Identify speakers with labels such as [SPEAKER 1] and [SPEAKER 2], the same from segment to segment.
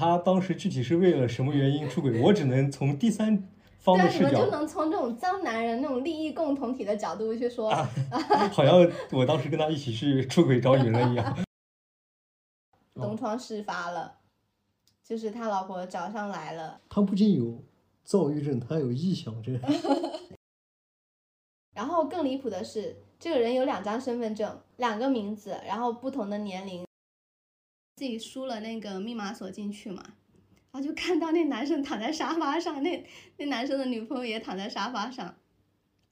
[SPEAKER 1] 他当时具体是为了什么原因出轨，我只能从第三方的视角
[SPEAKER 2] 你们就，能从这种脏男人那种利益共同体的角度去说，
[SPEAKER 1] 好像我当时跟他一起去出轨找女人一样。
[SPEAKER 2] 东窗事发了，就是他老婆找上来了，
[SPEAKER 1] 他不仅有躁郁症，他有臆想症。
[SPEAKER 2] 然后更离谱的是，这个人有两张身份证，两个名字，然后不同的年龄，自己输了那个密码锁进去嘛，然后就看到那男生躺在沙发上，那那男生的女朋友也躺在沙发上，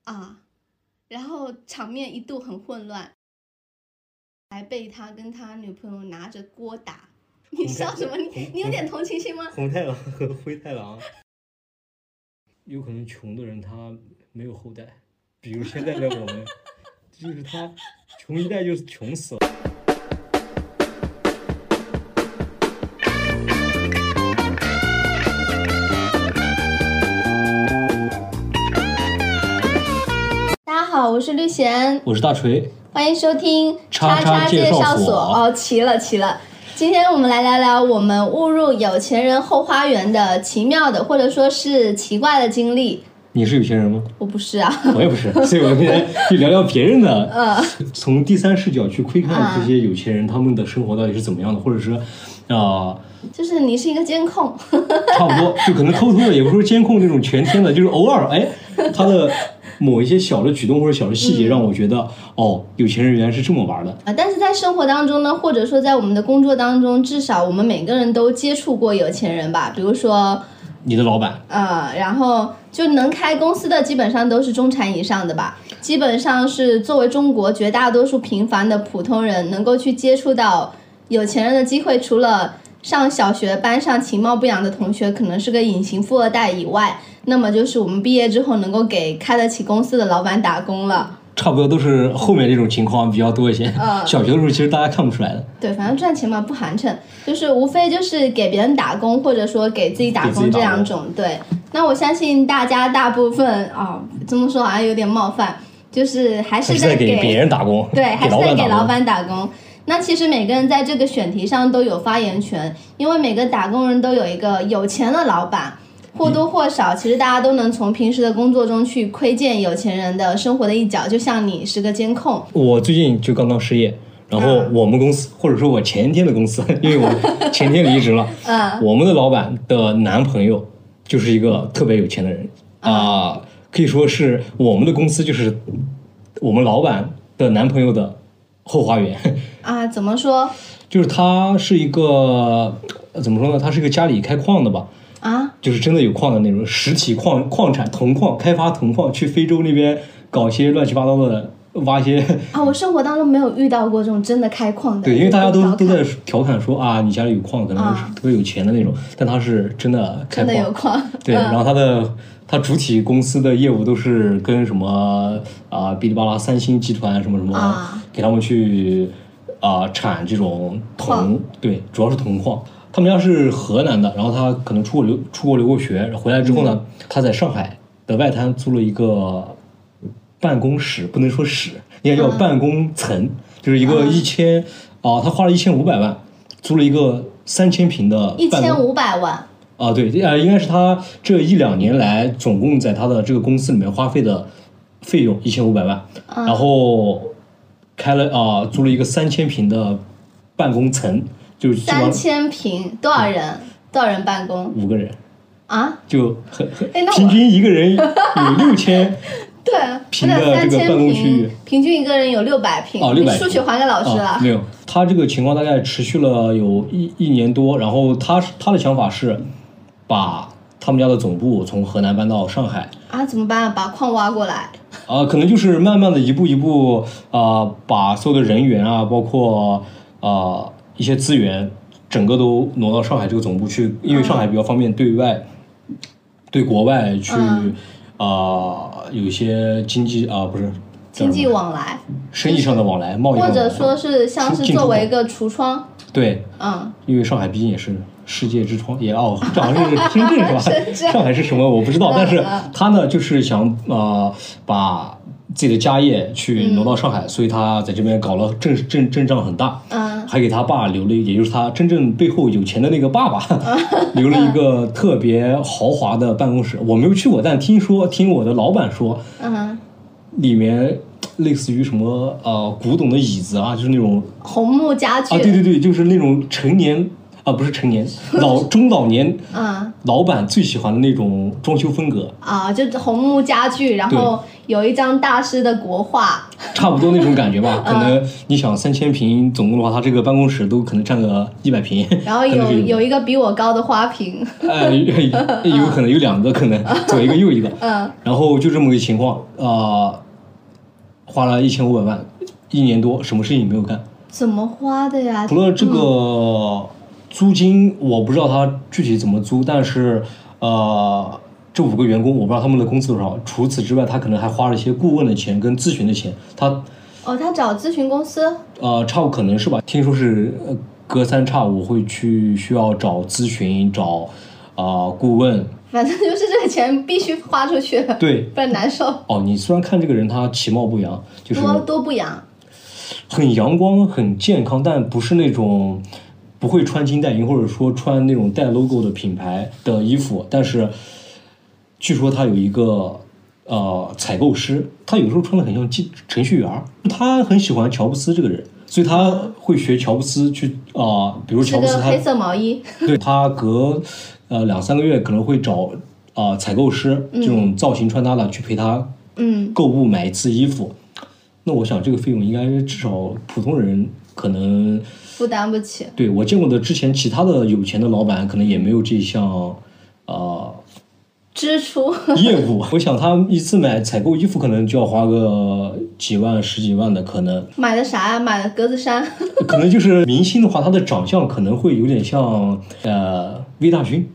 [SPEAKER 2] 啊，然后场面一度很混乱，还被他跟他女朋友拿着锅打。你笑什么？你你有点同情心吗？
[SPEAKER 1] 红太狼和灰太狼，有可能穷的人他没有后代，比如现在的我们，就是他穷一代就是穷死了。
[SPEAKER 2] 我是绿贤，
[SPEAKER 1] 我是大锤，
[SPEAKER 2] 欢迎收听
[SPEAKER 1] 叉
[SPEAKER 2] 叉
[SPEAKER 1] 叉介
[SPEAKER 2] 介
[SPEAKER 1] 绍所。
[SPEAKER 2] 哦，齐了齐了。今天我们来聊聊我们误入有钱人后花园的奇妙的，或者说是奇怪的经历。
[SPEAKER 1] 你是有钱人吗？
[SPEAKER 2] 我不是啊，
[SPEAKER 1] 我也不是，所以我们今天 就聊聊别人的，
[SPEAKER 2] 嗯，
[SPEAKER 1] 从第三视角去窥看这些有钱人他们的生活到底是怎么样的，或者是啊、
[SPEAKER 2] 就是你是一个监控，
[SPEAKER 1] 差不多，就可能偷偷的，也不是说监控那种全天的，就是偶尔，哎，他的某一些小的举动或者小的细节，让我觉得，哦，有钱人原来是这么玩的。
[SPEAKER 2] 啊，但是在生活当中呢，或者说在我们的工作当中，至少我们每个人都接触过有钱人吧，比如说。
[SPEAKER 1] 你的老板，
[SPEAKER 2] 呃，然后就能开公司的基本上都是中产以上的吧，基本上是作为中国绝大多数平凡的普通人能够去接触到有钱人的机会，除了上小学班上其貌不扬的同学可能是个隐形富二代以外，那么就是我们毕业之后能够给开得起公司的老板打工了。
[SPEAKER 1] 差不多都是后面这种情况比较多一些。
[SPEAKER 2] 嗯
[SPEAKER 1] 小学的时候其实大家看不出来的，
[SPEAKER 2] 对，反正赚钱嘛不寒碜，就是无非就是给别人打工，或者说给自己打工这两种。对，那我相信大家大部分啊、这么说好像有点冒犯，就是还
[SPEAKER 1] 还
[SPEAKER 2] 是
[SPEAKER 1] 是在给
[SPEAKER 2] 给
[SPEAKER 1] 别人打工，
[SPEAKER 2] 对，还是在给老
[SPEAKER 1] 板打工。
[SPEAKER 2] 那其实每个人在这个选题上都有发言权，因为每个打工人都有一个有钱的老板，或多或少，其实大家都能从平时的工作中去窥见有钱人的生活的一角。就像你是个监控，
[SPEAKER 1] 我最近就刚刚失业，然后
[SPEAKER 2] 嗯。
[SPEAKER 1] 我们公司，或者说我前天的公司，因为我前天离职了，
[SPEAKER 2] 嗯，
[SPEAKER 1] 我们的老板的男朋友就是一个特别有钱的人啊、可以说是我们的公司就是我们老板的男朋友的后花园，
[SPEAKER 2] 啊，怎么说
[SPEAKER 1] 就是他是一个呃怎么说呢？他是一个家里开矿的吧，
[SPEAKER 2] 啊？
[SPEAKER 1] 就是真的有矿的那种实体矿矿产铜矿开发铜矿，去非洲那边搞一些乱七八糟的挖一些。
[SPEAKER 2] 啊，我生活当中没有遇到过这种真的开矿的，
[SPEAKER 1] 对，因为大家都都在调侃说啊，你家里有矿，可能是
[SPEAKER 2] 啊
[SPEAKER 1] 特别有钱的那种，但他是真的开矿，
[SPEAKER 2] 真的有矿，
[SPEAKER 1] 对，
[SPEAKER 2] 嗯
[SPEAKER 1] 然后他的他主体公司的业务都是跟什么啊哔哩吧啦、三星集团什么什么，
[SPEAKER 2] 啊。
[SPEAKER 1] 给他们去啊、产这种铜，对，主要是铜矿。他们家是河南的，然后他可能出国留出国留过学，回来之后
[SPEAKER 2] 嗯。
[SPEAKER 1] 呢，他在上海的外滩租了一个办公室，不能说室，应该叫
[SPEAKER 2] 嗯
[SPEAKER 1] 办公层，就是一个一千啊，他花了一千五百万租了一个三千平的
[SPEAKER 2] 一千五百万，
[SPEAKER 1] 啊，对，呃，应该是他这一两年来总共在他的这个公司里面花费的费用一千五百万，
[SPEAKER 2] 嗯
[SPEAKER 1] 然后开了啊、租了一个三千平的办公层，就
[SPEAKER 2] 三千平，多少人？多少人办公
[SPEAKER 1] 五个人，
[SPEAKER 2] 啊？
[SPEAKER 1] 就很很平均一个人有六千
[SPEAKER 2] 对，啊
[SPEAKER 1] 平
[SPEAKER 2] 那
[SPEAKER 1] 的这个办公区域
[SPEAKER 2] 平，平均一个人有六百平。
[SPEAKER 1] 哦
[SPEAKER 2] 你
[SPEAKER 1] 600
[SPEAKER 2] 数学还给老师了。
[SPEAKER 1] 啊，没有，他这个情况大概持续了有一一年多，然后他他的想法是把他们家的总部从河南搬到上海。
[SPEAKER 2] 啊，怎么办啊？把矿挖过来。
[SPEAKER 1] 啊，可能就是慢慢的一步一步啊、把所有的人员啊，包括啊、一些资源，整个都挪到上海这个总部去，因为上海比较方便对外、对国外去啊、
[SPEAKER 2] 嗯
[SPEAKER 1] 有一些经济啊、不是
[SPEAKER 2] 经济往来，
[SPEAKER 1] 生意上的往来，贸易
[SPEAKER 2] 或者说是像是作为一个橱窗，
[SPEAKER 1] 对，
[SPEAKER 2] 嗯，
[SPEAKER 1] 因为上海毕竟也是世界之窗，也哦，这好像是深圳是吧？上海是什么我不知道，
[SPEAKER 2] 嗯
[SPEAKER 1] 但是
[SPEAKER 2] 嗯
[SPEAKER 1] 他呢就是想呃把自己的家业去挪到上海，所以他在这边搞了阵阵阵仗很大。
[SPEAKER 2] 嗯
[SPEAKER 1] 还给他爸留了，也就是他真正背后有钱的那个爸爸，留了一个特别豪华的办公室。我没有去过，但听说听我的老板说，
[SPEAKER 2] 嗯，
[SPEAKER 1] 里面类似于什么呃古董的椅子啊，就是那种
[SPEAKER 2] 红木家具，
[SPEAKER 1] 啊，对对对，就是那种成年啊，不是成年老中老年
[SPEAKER 2] 啊
[SPEAKER 1] 老板最喜欢的那种装修风格，
[SPEAKER 2] 啊，就红木家具，然后有一张大师的国画，
[SPEAKER 1] 差不多那种感觉
[SPEAKER 2] 嗯
[SPEAKER 1] 吧。可能你想三千平，总共的话，他这个办公室都可能占个一百平，
[SPEAKER 2] 然后有有一个比我高的花瓶，
[SPEAKER 1] 哎，有可能有两个，可能 左一个右一个，
[SPEAKER 2] 嗯
[SPEAKER 1] 然后就这么个情况，呃，花了一千五百万，一年多，什么事情没有干，
[SPEAKER 2] 怎么花的呀？
[SPEAKER 1] 除了这个租金，我不知道他具体怎么租，但是呃，这五个员工我不知道他们的工资多少。除此之外，他可能还花了一些顾问的钱跟咨询的钱，他
[SPEAKER 2] 哦，他找咨询公司，
[SPEAKER 1] 呃差不可能是吧？听说是呃隔三差五会去需要找咨询找啊、呃顾问，
[SPEAKER 2] 反正就是这个钱必须花出去，
[SPEAKER 1] 对。
[SPEAKER 2] 不然难受，
[SPEAKER 1] 哦，你虽然看这个人他其貌不扬，就是
[SPEAKER 2] 多多不扬。
[SPEAKER 1] 很阳光、很健康，但不是那种不会穿金戴银，或者说穿那种带 logo 的品牌的衣服。但是据说他有一个呃采购师，他有时候穿的很像记程序员儿。他很喜欢乔布斯这个人，所以他会学乔布斯去啊、比如乔布斯他
[SPEAKER 2] 个黑色毛衣，
[SPEAKER 1] 对他隔呃两三个月可能会找啊、采购师这种造型穿搭的去陪他
[SPEAKER 2] 嗯，
[SPEAKER 1] 购物买一次衣服，那我想这个费用应该至少普通人可能
[SPEAKER 2] 负担不起。
[SPEAKER 1] 对我见过的之前其他的有钱的老板可能也没有这项呃
[SPEAKER 2] 支出，
[SPEAKER 1] 业务。我想他一次买采购衣服可能就要花个几万十几万的，可能
[SPEAKER 2] 买的啥呀？买的格子衫，
[SPEAKER 1] 可能就是明星的话，他的长相可能会有点像呃魏大勋。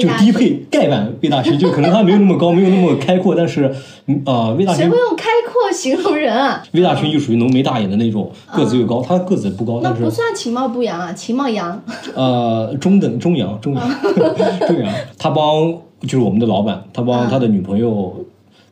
[SPEAKER 1] 就。低配盖版魏大勋，就可能他没有那么高，没有那么开阔，但是，嗯呃，魏大勋
[SPEAKER 2] 谁会用开阔形容人啊？
[SPEAKER 1] 魏大勋就属于浓眉大眼的那种，个子又高，他个子不高，
[SPEAKER 2] 那
[SPEAKER 1] 但是
[SPEAKER 2] 不算其貌不扬啊，其貌扬。
[SPEAKER 1] 呃，中等中扬中 扬中扬，他帮就是我们的老板，他帮他的女朋友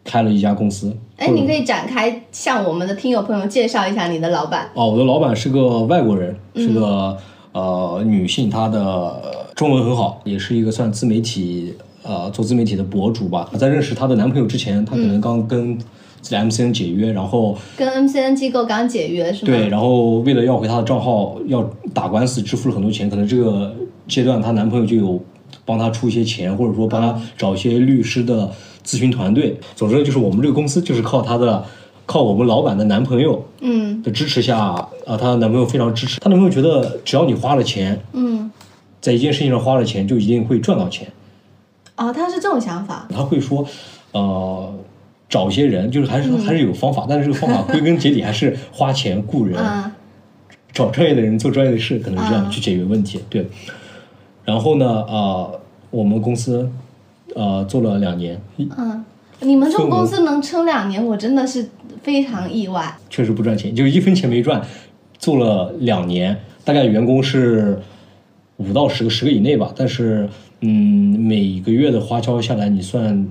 [SPEAKER 1] 开了一家公司。
[SPEAKER 2] 哎，你可以展开向我们的听友朋友介绍一下你的老板。
[SPEAKER 1] 哦，我的老板是个外国人，是
[SPEAKER 2] 嗯
[SPEAKER 1] 个、呃女性，她的中文很好，也是一个算自媒体呃做自媒体的博主吧。在认识她的男朋友之前，她可能刚跟自己 MCN 解约，然后
[SPEAKER 2] 跟 MCN 机构刚解约是吗？
[SPEAKER 1] 对，然后为了要回她的账号，要打官司，支付了很多钱。可能这个阶段，她男朋友就有帮她出一些钱，或者说帮她找一些律师的咨询团队。总之，就是我们这个公司就是靠她的，靠我们老板的男朋友
[SPEAKER 2] 嗯
[SPEAKER 1] 的支持下，啊，她男朋友非常支持。她男朋友觉得，只要你花了钱，
[SPEAKER 2] 嗯，
[SPEAKER 1] 在一件事情上花了钱，就一定会赚到钱。
[SPEAKER 2] 哦，他是这种想法。
[SPEAKER 1] 他会说，呃。找一些人，就是还是
[SPEAKER 2] 嗯
[SPEAKER 1] 还是有方法，但是这个方法归根结底还是花钱雇人。
[SPEAKER 2] 嗯
[SPEAKER 1] 找专业的人做专业的事，可能是这样
[SPEAKER 2] 啊
[SPEAKER 1] 去解决问题。对，然后呢，呃，我们公司呃做了两年，
[SPEAKER 2] 嗯，你们这种公司能撑两年，我真的是非常意外。
[SPEAKER 1] 确实不赚钱，就一分钱没赚，做了两年，大概员工是五到十个，十个以内吧。但是，嗯，每个月的花销下来，你算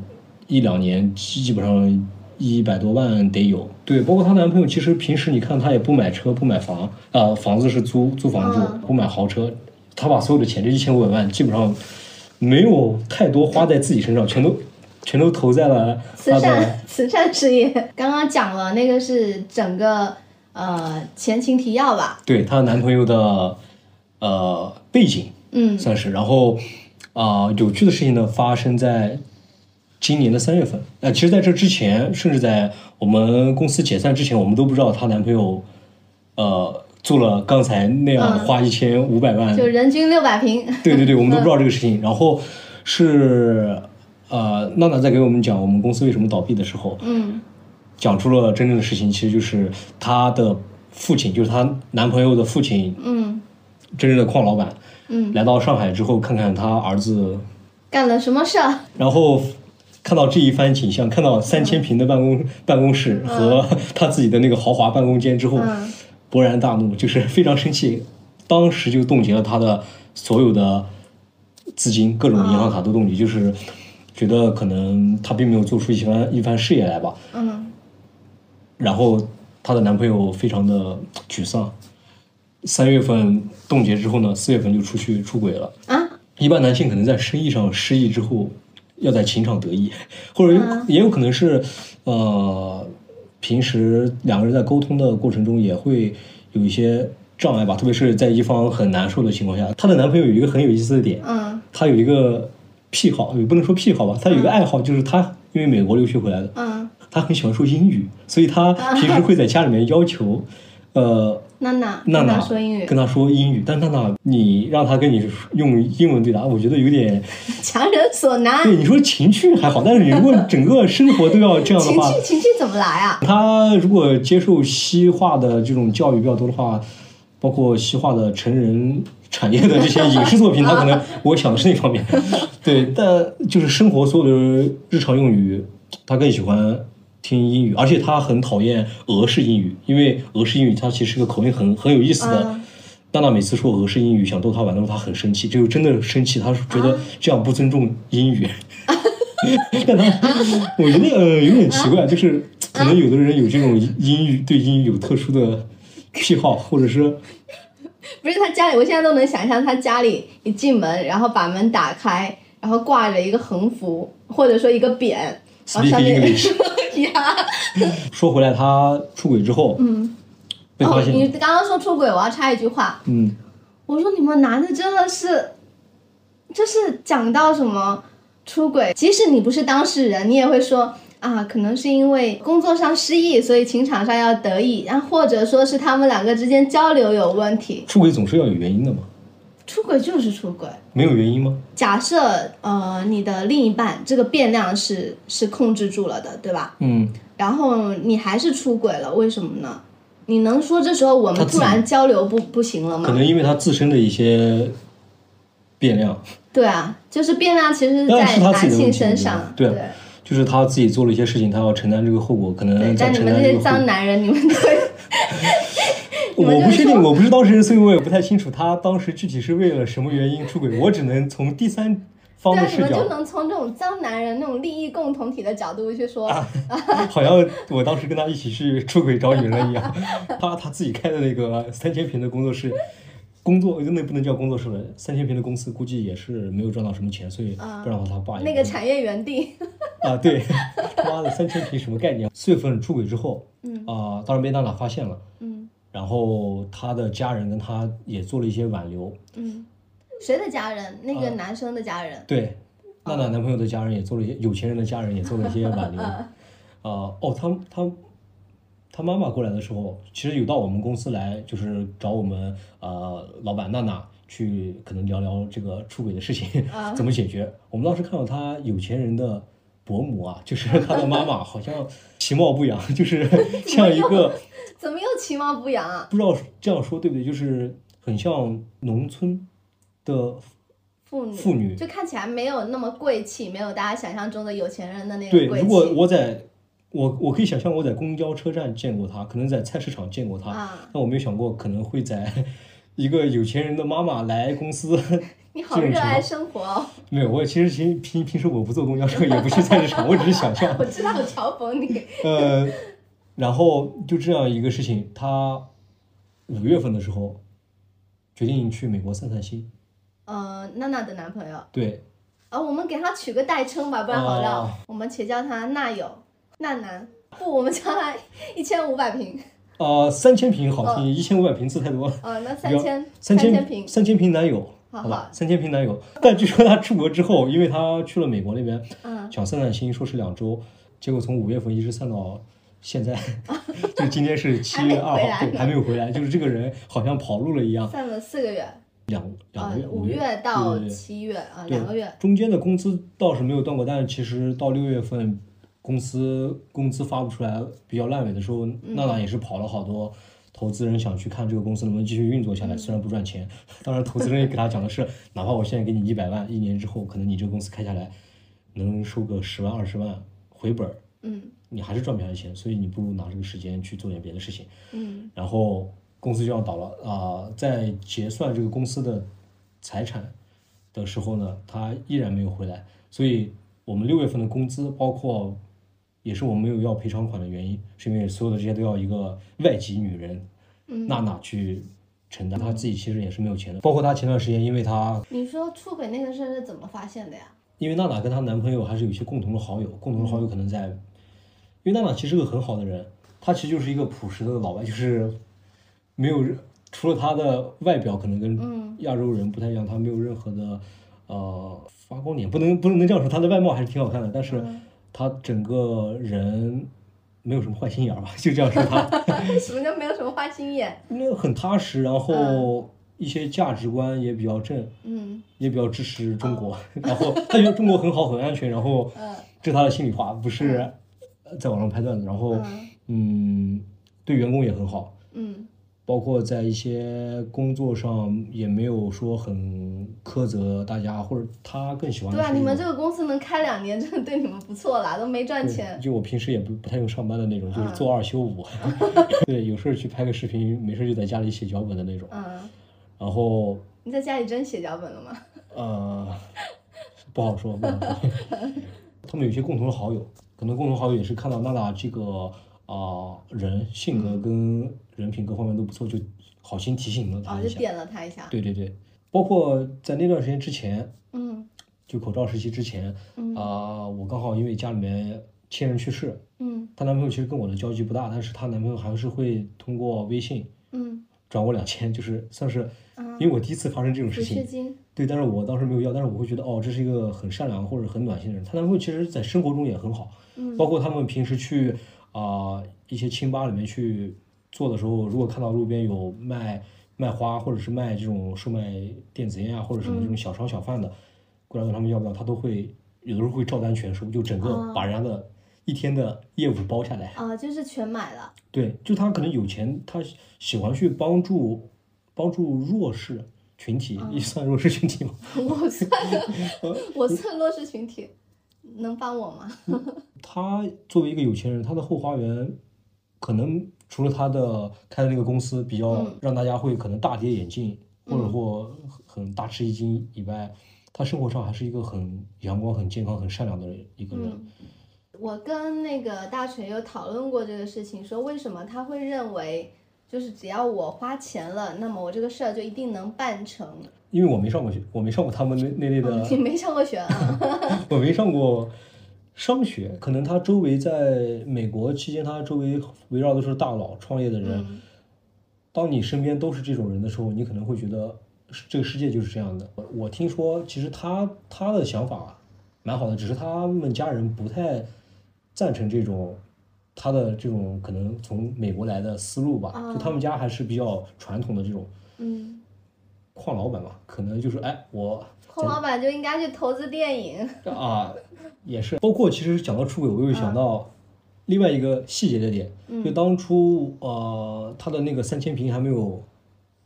[SPEAKER 1] 一两年，基本上一百多万得有。对，包括她男朋友，其实平时你看他也不买车，不买房，啊、房子是租租房住，
[SPEAKER 2] 嗯
[SPEAKER 1] 不买豪车。他把所有的钱，这一千五百万，基本上没有太多花在自己身上，全都全都投在了
[SPEAKER 2] 慈善慈善事业，刚刚讲了那个是整个呃前情提要吧？
[SPEAKER 1] 对她男朋友的呃背景，
[SPEAKER 2] 嗯
[SPEAKER 1] 算是。然后啊、有趣的事情呢发生在今年的三月份。呃，其实在这之前，甚至在我们公司解散之前，我们都不知道她男朋友呃做了刚才那样
[SPEAKER 2] 嗯
[SPEAKER 1] 花一千五百万，
[SPEAKER 2] 就人均六百平。
[SPEAKER 1] 对对对，我们都 不知道这个事情。然后是呃，娜娜在给我们讲我们公司为什么倒闭的时候，
[SPEAKER 2] 嗯
[SPEAKER 1] 讲出了真正的事情，其实就是她的父亲，就是她男朋友的父亲，
[SPEAKER 2] 嗯
[SPEAKER 1] 真正的矿老板。
[SPEAKER 2] 嗯，
[SPEAKER 1] 来到上海之后，看看他儿子，
[SPEAKER 2] 干了什么事儿？
[SPEAKER 1] 然后看到这一番景象，看到三千平的办公、办公室和他自己的那个豪华办公间之后，
[SPEAKER 2] 嗯。
[SPEAKER 1] 勃然大怒，就是非常生气，当时就冻结了他的所有的资金，各种银行卡都冻结，就是觉得可能他并没有做出一番一番事业来吧。
[SPEAKER 2] 嗯。
[SPEAKER 1] 然后她的男朋友非常的沮丧，三月份冻结之后呢，四月份就出去出轨了。
[SPEAKER 2] 啊，
[SPEAKER 1] 一般男性可能在生意上失意之后，要在情场得意，或者也有可能是，呃，平时两个人在沟通的过程中也会有一些障碍吧，特别是在一方很难受的情况下。她的男朋友有一个很有意思的点，
[SPEAKER 2] 嗯。
[SPEAKER 1] 他有一个癖好，也不能说癖好吧，他有一个爱好，就是他因为美国留学回来的，
[SPEAKER 2] 嗯，
[SPEAKER 1] 他很喜欢说英语，所以他平时会在家里面要求，呃，
[SPEAKER 2] 娜娜
[SPEAKER 1] 娜娜
[SPEAKER 2] 说英语
[SPEAKER 1] 跟，他说英语，但娜娜你让他跟你用英文对答，我觉得有点，
[SPEAKER 2] 强人所难。
[SPEAKER 1] 对你说情趣还好，但是你如果整个生活都要这样的话，
[SPEAKER 2] 情趣情趣怎么来啊？
[SPEAKER 1] 他如果接受西化的这种教育比较多的话，包括西化的成人产业的这些影视作品，他可能我想的是那方面。对，但就是生活所有的日常用语，他更喜欢听英语，而且他很讨厌俄式英语，因为俄式英语它其实是个口音很很有意思的。
[SPEAKER 2] 嗯
[SPEAKER 1] 娜娜每次说俄式英语想逗他玩的时候，他很生气，就真的生气，他是觉得这样不尊重英语。但他，我觉得呃有点奇怪，就是可能有的人有这种英语对英语有特殊的癖好，或者是
[SPEAKER 2] 不是他家里，我现在都能想象他家里一进门，然后把门打开，然后挂着一个横幅，或者说一个匾，然后上面 呀，
[SPEAKER 1] 说回来，他出轨之后，
[SPEAKER 2] 嗯，
[SPEAKER 1] 被发
[SPEAKER 2] 哦，你，刚刚说出轨，我要插一句话，
[SPEAKER 1] 嗯，
[SPEAKER 2] 我说你们男的真的是，就是讲到什么出轨，即使你不是当事人，你也会说啊，可能是因为工作上失意，所以情场上要得意，然后或者说是他们两个之间交流有问题，
[SPEAKER 1] 出轨总是要有原因的嘛，
[SPEAKER 2] 出轨就是出轨。
[SPEAKER 1] 没有原因吗？
[SPEAKER 2] 假设呃你的另一半这个变量是是控制住了的，对吧？
[SPEAKER 1] 嗯，
[SPEAKER 2] 然后你还是出轨了，为什么呢？你能说这时候我们突然交流不不行了吗？
[SPEAKER 1] 可能因为他自身的一些变量，
[SPEAKER 2] 对啊，就是变量其实是在男性身上，
[SPEAKER 1] 对
[SPEAKER 2] 对
[SPEAKER 1] 就是他自己做了一些事情，他要承担这个后果，可能。在
[SPEAKER 2] 但你们这些
[SPEAKER 1] 承担这个后果。
[SPEAKER 2] 脏男人，你们就会，你们就会
[SPEAKER 1] 我不确定，我不是当事人，所以我也不太清楚他当时具体是为了什么原因出轨。我只能从第三方的视角，
[SPEAKER 2] 们就能从这种脏男人那种利益共同体的角度去说，
[SPEAKER 1] 好像我当时跟他一起去出轨找女人一样。他他自己开的那个三千平的工作室，工作那不能叫工作室了，三千平的公司估计也是没有赚到什么钱，所以不然的话他爸
[SPEAKER 2] 那个产业园地，
[SPEAKER 1] 啊，对，妈的三千平什么概念？四月份出轨之后，
[SPEAKER 2] 嗯
[SPEAKER 1] 啊、当然被娜娜发现了，
[SPEAKER 2] 嗯
[SPEAKER 1] 然后他的家人跟他也做了一些挽留，
[SPEAKER 2] 嗯，谁的家人？那个
[SPEAKER 1] 啊
[SPEAKER 2] 男生的家人，
[SPEAKER 1] 对，娜娜男朋友的家人也做了一些，有钱人的家人也做了一些挽留。啊、哦，他他他妈妈过来的时候，其实有到我们公司来，就是找我们呃老板娜娜去，可能聊聊这个出轨的事情、
[SPEAKER 2] 啊
[SPEAKER 1] 怎么解决。我们当时看到他有钱人的伯母啊，就是他的妈妈，好像其貌不扬，就是 像一个
[SPEAKER 2] 怎么又其貌不扬啊？
[SPEAKER 1] 不知道这样说对不对，就是很像农村的
[SPEAKER 2] 妇女，
[SPEAKER 1] 妇女
[SPEAKER 2] 就看起来没有那么贵气，没有大家想象中的有钱人的那
[SPEAKER 1] 对，
[SPEAKER 2] 个贵
[SPEAKER 1] 如果我在我我可以想象我在公交车站见过她，可能在菜市场见过她，
[SPEAKER 2] 啊！
[SPEAKER 1] 但我没有想过可能会在一个有钱人的妈妈来公司。
[SPEAKER 2] 你好热爱生活哦，
[SPEAKER 1] 没有，我其实平平平时我不坐公交车，也不去菜市场，我只是想象。
[SPEAKER 2] 我知道我嘲讽你。
[SPEAKER 1] 呃，然后就这样一个事情，他五月份的时候决定去美国散散心。
[SPEAKER 2] 呃，娜娜的男朋友，
[SPEAKER 1] 对，
[SPEAKER 2] 啊，我们给他取个代称吧，不然好绕。
[SPEAKER 1] 哦
[SPEAKER 2] 我们且叫他娜友、娜男，不，我们叫他一千五百平。
[SPEAKER 1] 呃，三千平好听，一千五百平字太多了。
[SPEAKER 2] 呃，那三千
[SPEAKER 1] 三
[SPEAKER 2] 千平，
[SPEAKER 1] 三千平男友，
[SPEAKER 2] 好
[SPEAKER 1] 好吧
[SPEAKER 2] 好，
[SPEAKER 1] 三千平男友。但据说他出国之后，因为他去了美国那边，
[SPEAKER 2] 嗯，
[SPEAKER 1] 想散散心，说是两周，结果从五月份一直散到现在，就今天是七月二号，对，还没有回来，就是这个人好像跑路了一样。
[SPEAKER 2] 散了四个月，
[SPEAKER 1] 两两
[SPEAKER 2] 呃
[SPEAKER 1] 个月，，
[SPEAKER 2] 五
[SPEAKER 1] 月
[SPEAKER 2] 月到七月啊，两个月。
[SPEAKER 1] 中间的工资倒是没有断过，但是其实到六月份，公司工资发不出来，比较烂尾的时候，
[SPEAKER 2] 嗯
[SPEAKER 1] 娜娜也是跑了好多。投资人想去看这个公司能不能继续运作下
[SPEAKER 2] 嗯
[SPEAKER 1] 来，虽然不赚钱，当然投资人也给他讲的是，哪怕我现在给你一百万，一年之后可能你这个公司开下来能收个十万二十万回本儿，
[SPEAKER 2] 嗯
[SPEAKER 1] 你还是赚不下来钱，所以你不如拿这个时间去做点别的事情。
[SPEAKER 2] 嗯
[SPEAKER 1] 然后公司就要倒了啊、在结算这个公司的财产的时候呢，他依然没有回来，所以我们六月份的工资，包括也是我们没有要赔偿款的原因，是因为所有的这些都要一个外籍女人
[SPEAKER 2] 嗯
[SPEAKER 1] 娜娜去承担，他自己其实也是没有钱的。包括他前段时间，因为他
[SPEAKER 2] 你说出轨那个事儿是怎么发现的呀？
[SPEAKER 1] 因为娜娜跟她男朋友还是有一些共同的好友，共同的好友可能在，因为娜娜其实是个很好的人，她其实就是一个朴实的老外，就是没有除了她的外表可能跟
[SPEAKER 2] 嗯。
[SPEAKER 1] 亚洲人不太一样，她没有任何的呃发光点，不能不能这样说，她的外貌还是挺好看的，但是
[SPEAKER 2] 嗯。
[SPEAKER 1] 她整个人没有什么坏心眼儿吧，就这样说她。
[SPEAKER 2] 什么叫没有什么坏心眼？
[SPEAKER 1] 那很踏实，然后一些价值观也比较正，
[SPEAKER 2] 嗯。
[SPEAKER 1] 也比较支持中国，然后他觉得中国很好很安全，然后
[SPEAKER 2] 嗯。
[SPEAKER 1] 这是他的心里话，不是呃在网上拍段子，然后
[SPEAKER 2] 嗯。
[SPEAKER 1] 嗯，对员工也很好，
[SPEAKER 2] 嗯。
[SPEAKER 1] 包括在一些工作上也没有说很苛责大家，或者他更喜欢的
[SPEAKER 2] 对啊，你们这个公司能开两年，真的对你们不错啦，都没赚钱。
[SPEAKER 1] 就我平时也不不太用上班的那种，就是
[SPEAKER 2] 嗯
[SPEAKER 1] 做二休五，对，有事儿去拍个视频，没事儿就在家里写脚本的那种，
[SPEAKER 2] 嗯，
[SPEAKER 1] 然后
[SPEAKER 2] 你在家里真写脚本了吗？
[SPEAKER 1] 呃，不好说，不好说。他们有些共同的好友，可能共同好友也是看到娜娜这个啊、人性格跟人品各方面都不错，就好心提醒了
[SPEAKER 2] 哦，
[SPEAKER 1] 她一下。
[SPEAKER 2] 就点了她一下。
[SPEAKER 1] 对对对，包括在那段时间之前，
[SPEAKER 2] 嗯。
[SPEAKER 1] 就口罩时期之前，
[SPEAKER 2] 嗯。
[SPEAKER 1] 啊、我刚好因为家里面亲人去世，
[SPEAKER 2] 嗯。
[SPEAKER 1] 她男朋友其实跟我的交集不大，但是她男朋友还是会通过微信
[SPEAKER 2] 嗯。
[SPEAKER 1] 转我两千，就是算是
[SPEAKER 2] 啊，
[SPEAKER 1] 因为我第一次发生这种事情。对，但是我当时没有要，但是我会觉得哦，这是一个很善良或者很暖心的人。她男朋友其实在生活中也很好，
[SPEAKER 2] 嗯
[SPEAKER 1] 包括他们平时去啊、一些清吧里面去做的时候，如果看到路边有卖卖花或者是卖这种售卖电子烟啊或者什么这种小商小贩的，过来问他们要不要，他都会有的时候会照单全收，就整个
[SPEAKER 2] 哦
[SPEAKER 1] 把人家的一天的业务包下来。
[SPEAKER 2] 啊，就是全买了。
[SPEAKER 1] 对，就他可能有钱，他喜欢去帮助帮助弱势群体，也算弱势群体吗？
[SPEAKER 2] 我算 我算弱势群体，能帮我吗？
[SPEAKER 1] 他作为一个有钱人，他的后花园可能除了他的开的那个公司比较
[SPEAKER 2] 嗯
[SPEAKER 1] 让大家会可能大跌眼镜，或者或很大吃一惊以外，他生活上还是一个很阳光、很健康、很善良的一个人。
[SPEAKER 2] 嗯，我跟那个大锤有讨论过这个事情，说为什么他会认为，就是只要我花钱了，那么我这个事儿就一定能办成。
[SPEAKER 1] 因为我没上过学，我没上过他们那那类的，
[SPEAKER 2] 你没上过学啊？
[SPEAKER 1] 我没上过商学，可能他周围在美国期间，他周围围绕的是大佬、创业的人。
[SPEAKER 2] 嗯
[SPEAKER 1] 当你身边都是这种人的时候，你可能会觉得这个世界就是这样的。我我听说，其实他他的想法蛮好的，只是他们家人不太赞成这种他的这种可能从美国来的思路吧。
[SPEAKER 2] 啊。
[SPEAKER 1] 就他们家还是比较传统的这种
[SPEAKER 2] 嗯，
[SPEAKER 1] 矿老板嘛，可能就是哎我
[SPEAKER 2] 矿老板就应该去投资电影。
[SPEAKER 1] 啊，也是，包括其实讲到出轨，我又想到另外一个细节的点，就当初呃他的那个三千平还没有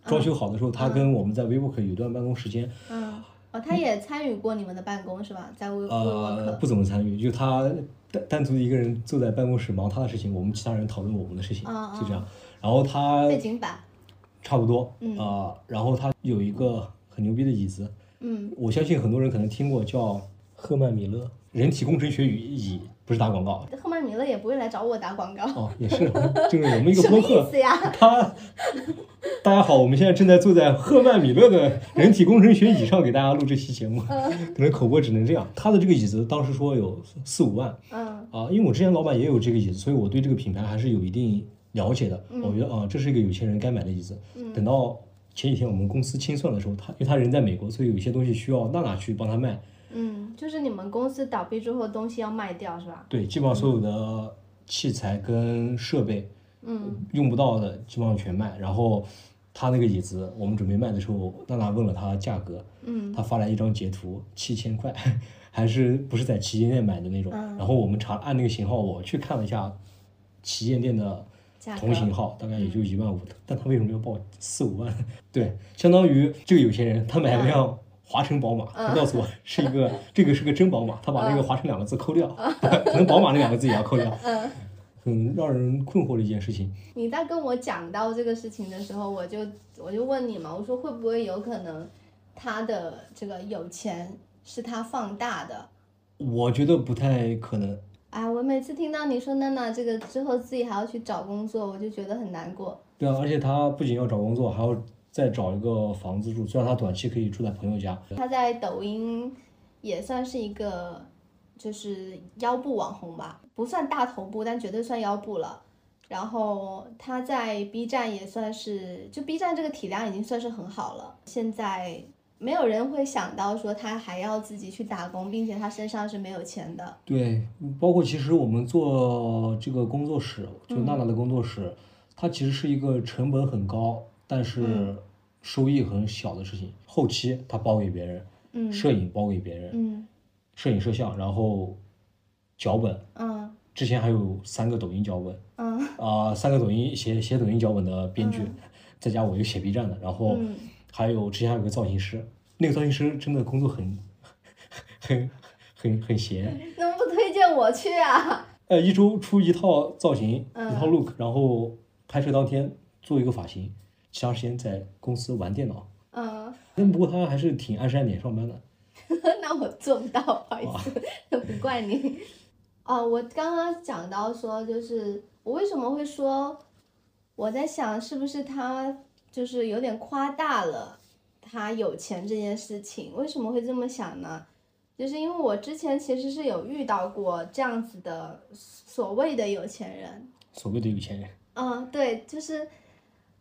[SPEAKER 1] 装修好的时候，他跟我们在 WeWork 有段办公时间，
[SPEAKER 2] 嗯，哦，他也参与过你们的办公是吧？在微微
[SPEAKER 1] 呃。不怎么参与，就他单单独一个人坐在办公室忙他的事情，我们其他人讨论我们的事情，
[SPEAKER 2] 啊
[SPEAKER 1] 就这样。然后他
[SPEAKER 2] 背景板。
[SPEAKER 1] 差不多，
[SPEAKER 2] 嗯
[SPEAKER 1] 啊，然后他有一个很牛逼的椅子，
[SPEAKER 2] 嗯，
[SPEAKER 1] 我相信很多人可能听过，叫赫曼米勒人体工程学椅，不是打广告，
[SPEAKER 2] 赫曼米勒也不会来找我打广告。
[SPEAKER 1] 哦，也是，就是我们一个
[SPEAKER 2] 什么
[SPEAKER 1] 播客，
[SPEAKER 2] 意思呀？
[SPEAKER 1] 他，大家好，我们现在正在坐在赫曼米勒的人体工程学椅上给大家录这期节目，可能口播只能这样。他的这个椅子当时说有四五万
[SPEAKER 2] 嗯
[SPEAKER 1] 啊，因为我之前老板也有这个椅子，所以我对这个品牌还是有一定了解的。我觉得啊，这是一个有钱人该买的椅子。等到前几天我们公司清算的时候，他因为他人在美国，所以有一些东西需要娜娜去帮他卖。
[SPEAKER 2] 嗯，就是你们公司倒闭之后东西要卖掉是吧？
[SPEAKER 1] 对，基本上所有的器材跟设备，
[SPEAKER 2] 嗯，
[SPEAKER 1] 用不到的基本上全卖。然后他那个椅子，我们准备卖的时候，娜娜问了他价格，
[SPEAKER 2] 嗯，
[SPEAKER 1] 他发来一张截图，七千块，还是不是在旗舰店买的那种。
[SPEAKER 2] 嗯
[SPEAKER 1] 然后我们查按那个型号，我去看了一下旗舰店的同型号，大概也就一万五，但他为什么要报四五万？对，相当于这个有钱人他买了辆。华晨宝马，他告诉我是一个，这个是个真宝马，他把那个华晨两个字抠掉，可能宝马那两个字也要抠掉，很让人困惑的一件事情。
[SPEAKER 2] 你在跟我讲到这个事情的时候，我就我就问你嘛，我说会不会有可能他的这个有钱是他放大的？
[SPEAKER 1] 我觉得不太可能。
[SPEAKER 2] 哎，我每次听到你说娜娜这个之后自己还要去找工作，我就觉得很难过。
[SPEAKER 1] 对啊，而且他不仅要找工作，还要再找一个房子住，虽然他短期可以住在朋友家。
[SPEAKER 2] 他在抖音也算是一个就是腰部网红吧，不算大头部，但绝对算腰部了。然后他在 B 站也算是，就 B 站这个体量已经算是很好了。现在没有人会想到说他还要自己去打工，并且他身上是没有钱的。
[SPEAKER 1] 对，包括其实我们做这个工作室，就娜娜的工作室，它其实是一个成本很高，但是收益很小的事情。后期他包给别人，
[SPEAKER 2] 嗯。
[SPEAKER 1] 摄影包给别人，
[SPEAKER 2] 嗯。
[SPEAKER 1] 摄影摄像，然后脚本，
[SPEAKER 2] 嗯。
[SPEAKER 1] 之前还有三个抖音脚本，
[SPEAKER 2] 嗯。
[SPEAKER 1] 啊、三个抖音写写抖音脚本的编剧，在家我又写 B 站的，然后
[SPEAKER 2] 嗯。
[SPEAKER 1] 还有之前还有个造型师，那个造型师真的工作很 很很很闲，
[SPEAKER 2] 怎么不推荐我去啊？
[SPEAKER 1] 呃，一周出一套造型，
[SPEAKER 2] 嗯。
[SPEAKER 1] 一套 look，然后拍摄当天做一个发型，其他时间在公司玩电脑。
[SPEAKER 2] 嗯，
[SPEAKER 1] 但不过他还是挺按时按点上班的。
[SPEAKER 2] 那我做不到，不好意思，不怪你。哦，我刚刚讲到说，就是我为什么会说，我在想是不是他就是有点夸大了他有钱这件事情。为什么会这么想呢？就是因为我之前其实是有遇到过这样子的所谓的有钱人，
[SPEAKER 1] 所谓的有钱人，
[SPEAKER 2] 嗯，对，就是，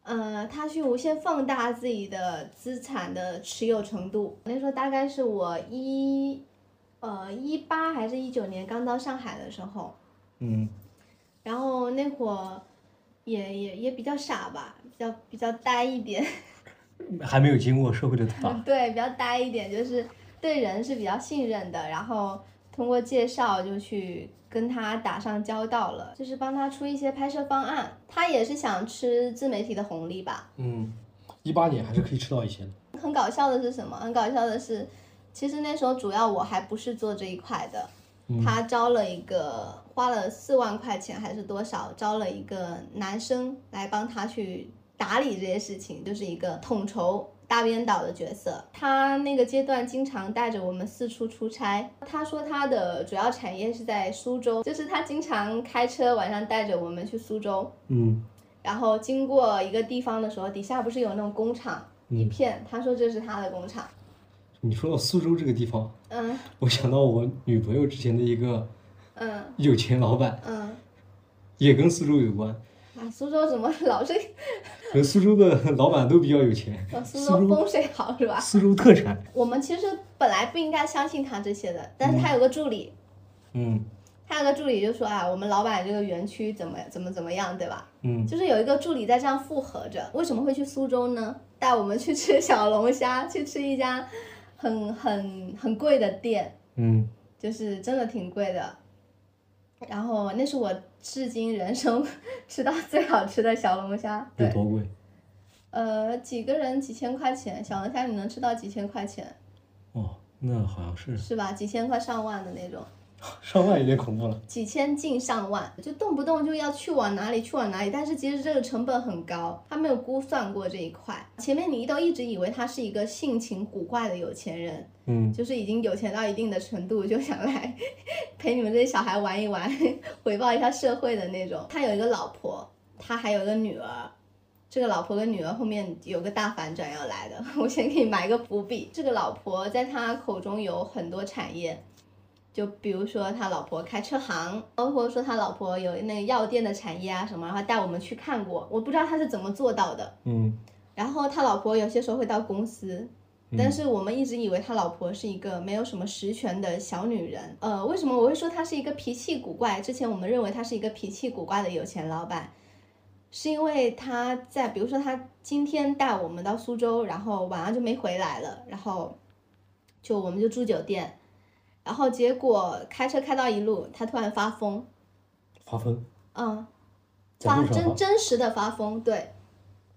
[SPEAKER 2] 呃，他去无限放大自己的资产的持有程度。那时候大概是我一，呃，一八还是一九年刚到上海的时候，
[SPEAKER 1] 嗯，
[SPEAKER 2] 然后那会儿也也也比较傻吧，比较比较呆一点，
[SPEAKER 1] 还没有经过社会的打，
[SPEAKER 2] 对，比较呆一点，就是对人是比较信任的，然后通过介绍就去跟他打上交道了，就是帮他出一些拍摄方案。他也是想吃自媒体的红利吧。
[SPEAKER 1] 嗯，一八年还是可以吃到一些的。
[SPEAKER 2] 很搞笑的是什么？很搞笑的是，其实那时候主要我还不是做这一块的，
[SPEAKER 1] 嗯
[SPEAKER 2] 他招了一个花了四万块钱还是多少，招了一个男生来帮他去打理这些事情，就是一个统筹。大编导的角色，他那个阶段经常带着我们四处出差。他说他的主要产业是在苏州，就是他经常开车晚上带着我们去苏州，
[SPEAKER 1] 嗯
[SPEAKER 2] 然后经过一个地方的时候，底下不是有那种工厂一
[SPEAKER 1] 嗯，
[SPEAKER 2] 片，他说这是他的工厂。
[SPEAKER 1] 你说到苏州这个地方，
[SPEAKER 2] 嗯
[SPEAKER 1] 我想到我女朋友之前的一个
[SPEAKER 2] 嗯
[SPEAKER 1] 有钱老板，
[SPEAKER 2] 嗯，
[SPEAKER 1] 也跟苏州有关。
[SPEAKER 2] 啊，苏州怎么 老是
[SPEAKER 1] 可能苏州的老板都比较有钱，
[SPEAKER 2] 呃苏
[SPEAKER 1] 州
[SPEAKER 2] 风水好是吧？
[SPEAKER 1] 苏州特产。
[SPEAKER 2] 我们其实本来不应该相信他这些的，但是他有个助理，
[SPEAKER 1] 嗯
[SPEAKER 2] 他有个助理就说啊，我们老板这个园区怎么怎么怎么样，对吧？
[SPEAKER 1] 嗯
[SPEAKER 2] 就是有一个助理在这样附和着。为什么会去苏州呢？带我们去吃小龙虾，去吃一家很很很贵的店，
[SPEAKER 1] 嗯，
[SPEAKER 2] 就是真的挺贵的。然后那是我至今人生 吃到最好吃的小龙虾，对，
[SPEAKER 1] 有多贵？
[SPEAKER 2] 呃，几个人几千块钱，小龙虾你能吃到几千块钱，
[SPEAKER 1] 哦，那好像是
[SPEAKER 2] 是吧？几千块上万的那种，
[SPEAKER 1] 上万有点恐怖了。
[SPEAKER 2] 几千近上万，就动不动就要去往哪里去往哪里，但是其实这个成本很高，他没有估算过这一块。前面你都一直以为他是一个性情古怪的有钱人，
[SPEAKER 1] 嗯
[SPEAKER 2] 就是已经有钱到一定的程度，就想来 陪你们这些小孩玩一玩，回报一下社会的那种。他有一个老婆，他还有一个女儿。这个老婆跟女儿后面有个大反转要来的，我先给你埋个伏笔。这个老婆在他口中有很多产业，就比如说他老婆开车行，包括说他老婆有那个药店的产业啊什么，然后带我们去看过，我不知道他是怎么做到的。
[SPEAKER 1] 嗯
[SPEAKER 2] 然后他老婆有些时候会到公司，但是我们一直以为他老婆是一个没有什么实权的小女人。呃，为什么我会说她是一个脾气古怪？之前我们认为她是一个脾气古怪的有钱老板，是因为他在，比如说他今天带我们到苏州，然后晚上就没回来了，然后就我们就住酒店，然后结果开车开到一路，他突然发疯，
[SPEAKER 1] 发疯，
[SPEAKER 2] 嗯，发真真实的发疯，对。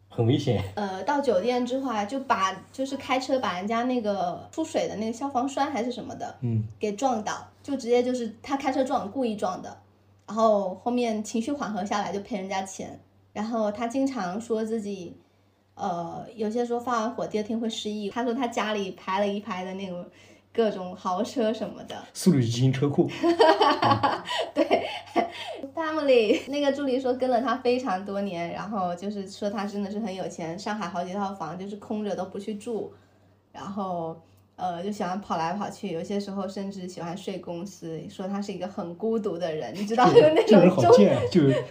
[SPEAKER 1] 很危险。
[SPEAKER 2] 呃，到酒店之后啊，就把就是开车把人家那个出水的那个消防栓还是什么的
[SPEAKER 1] 嗯
[SPEAKER 2] 给撞倒，就直接就是他开车撞，故意撞的。然后后面情绪缓和下来就赔人家钱。然后他经常说自己，呃，有些时候发完火第二天会失忆。他说他家里排了一排的那种各种豪车什么的，
[SPEAKER 1] 速度与激情车库。
[SPEAKER 2] 对，，Family。那个助理说跟了他非常多年，然后就是说他真的是很有钱，上海好几套房就是空着都不去住，然后呃就喜欢跑来跑去，有些时候甚至喜欢睡公司，说他是一个很孤独的人，你知道就那
[SPEAKER 1] 这人
[SPEAKER 2] 种中
[SPEAKER 1] 好贱，就是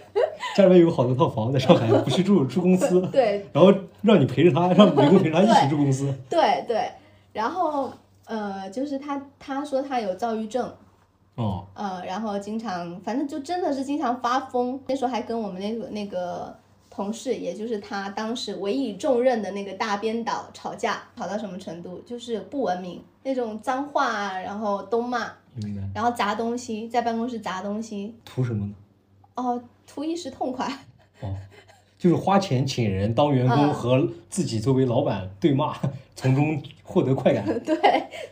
[SPEAKER 1] 家里面有好多套房在上海，不去住，住公司，
[SPEAKER 2] 对
[SPEAKER 1] 然后让你陪着他，让员工陪着他一起住公司。
[SPEAKER 2] 对对，然后呃就是他他说他有躁郁症。
[SPEAKER 1] 哦，
[SPEAKER 2] 呃，然后经常，反正就真的是经常发疯。那时候还跟我们那个那个同事，也就是他当时委以重任的那个大编导吵架，吵到什么程度？就是不文明，那种脏话啊，然后都骂。然后砸东西，在办公室砸东西，
[SPEAKER 1] 图什么呢？
[SPEAKER 2] 哦，图一时痛快。
[SPEAKER 1] 哦，就是花钱请人当员工
[SPEAKER 2] 嗯
[SPEAKER 1] 和自己作为老板对骂，从中获得快感。
[SPEAKER 2] 对，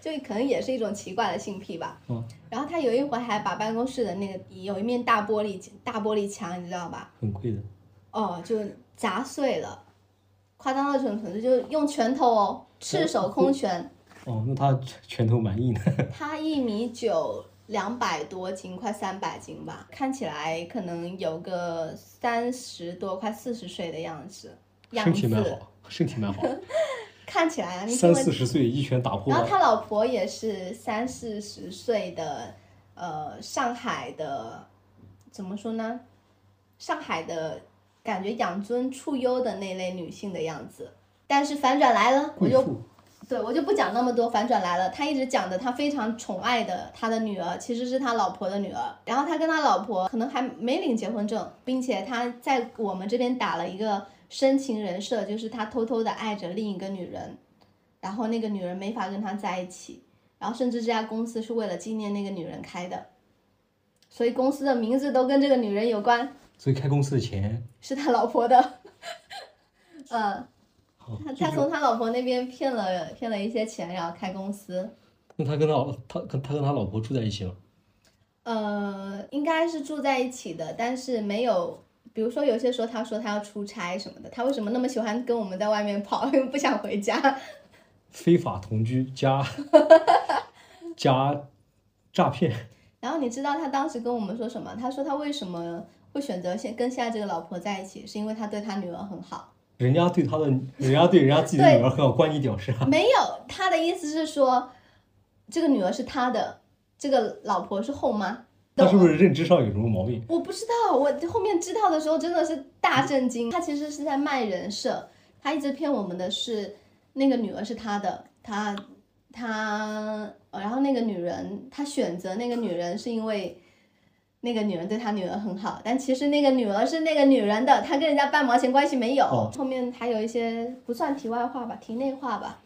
[SPEAKER 2] 就可能也是一种奇怪的性癖吧。
[SPEAKER 1] 嗯，
[SPEAKER 2] 然后他有一回还把办公室的那个有一面大玻璃大玻璃墙，你知道吧？
[SPEAKER 1] 很贵的。
[SPEAKER 2] 哦，就砸碎了，夸张到这种程度，就用拳头哦，赤手空拳。
[SPEAKER 1] 哦，那他拳头蛮硬的。
[SPEAKER 2] 他一米九，两百多斤，快三百斤吧，看起来可能有个三十多，快四十岁的样子，样
[SPEAKER 1] 身体蛮
[SPEAKER 2] 子
[SPEAKER 1] 好，身体蛮好。
[SPEAKER 2] 看起来啊，
[SPEAKER 1] 三四十岁一拳打破
[SPEAKER 2] 然后他老婆也是三四十岁的，呃，上海的，怎么说呢？上海的感觉养尊处优的那类女性的样子。但是反转来了，我就。对我就不讲那么多，反转来了。他一直讲的他非常宠爱的他的女儿，其实是他老婆的女儿。然后他跟他老婆可能还没领结婚证，并且他在我们这边打了一个深情人设，就是他偷偷的爱着另一个女人，然后那个女人没法跟他在一起，然后甚至这家公司是为了纪念那个女人开的，所以公司的名字都跟这个女人有关，
[SPEAKER 1] 所以开公司的钱，
[SPEAKER 2] 是他老婆的。嗯，
[SPEAKER 1] 好，
[SPEAKER 2] 他他从他老婆那边骗了骗了一些钱，然后开公司。
[SPEAKER 1] 那他跟他老他跟他跟他老婆住在一起吗？
[SPEAKER 2] 呃，应该是住在一起的，但是没有，比如说有些时候他说他要出差什么的，他为什么那么喜欢跟我们在外面跑，又不想回家？
[SPEAKER 1] 非法同居加 加诈骗，
[SPEAKER 2] 然后你知道他当时跟我们说什么？他说他为什么会选择现跟现在这个老婆在一起，是因为他对他女儿很好。
[SPEAKER 1] 人家对他的人家对人家自己的女儿很好，关你屌事啊！
[SPEAKER 2] 没有，他的意思是说，这个女儿是他的，这个老婆是后妈。
[SPEAKER 1] 他是不是认知上有什么毛病？
[SPEAKER 2] 我不知道，我后面知道的时候真的是大震惊。他其实是在卖人设，他一直骗我们的是那个女儿是他的，他他，呃然后那个女人，他选择那个女人是因为那个女人对他女儿很好，但其实那个女儿是那个女人的，他跟人家半毛钱关系没有。
[SPEAKER 1] 哦
[SPEAKER 2] 后面还有一些不算题外话吧，题内话吧，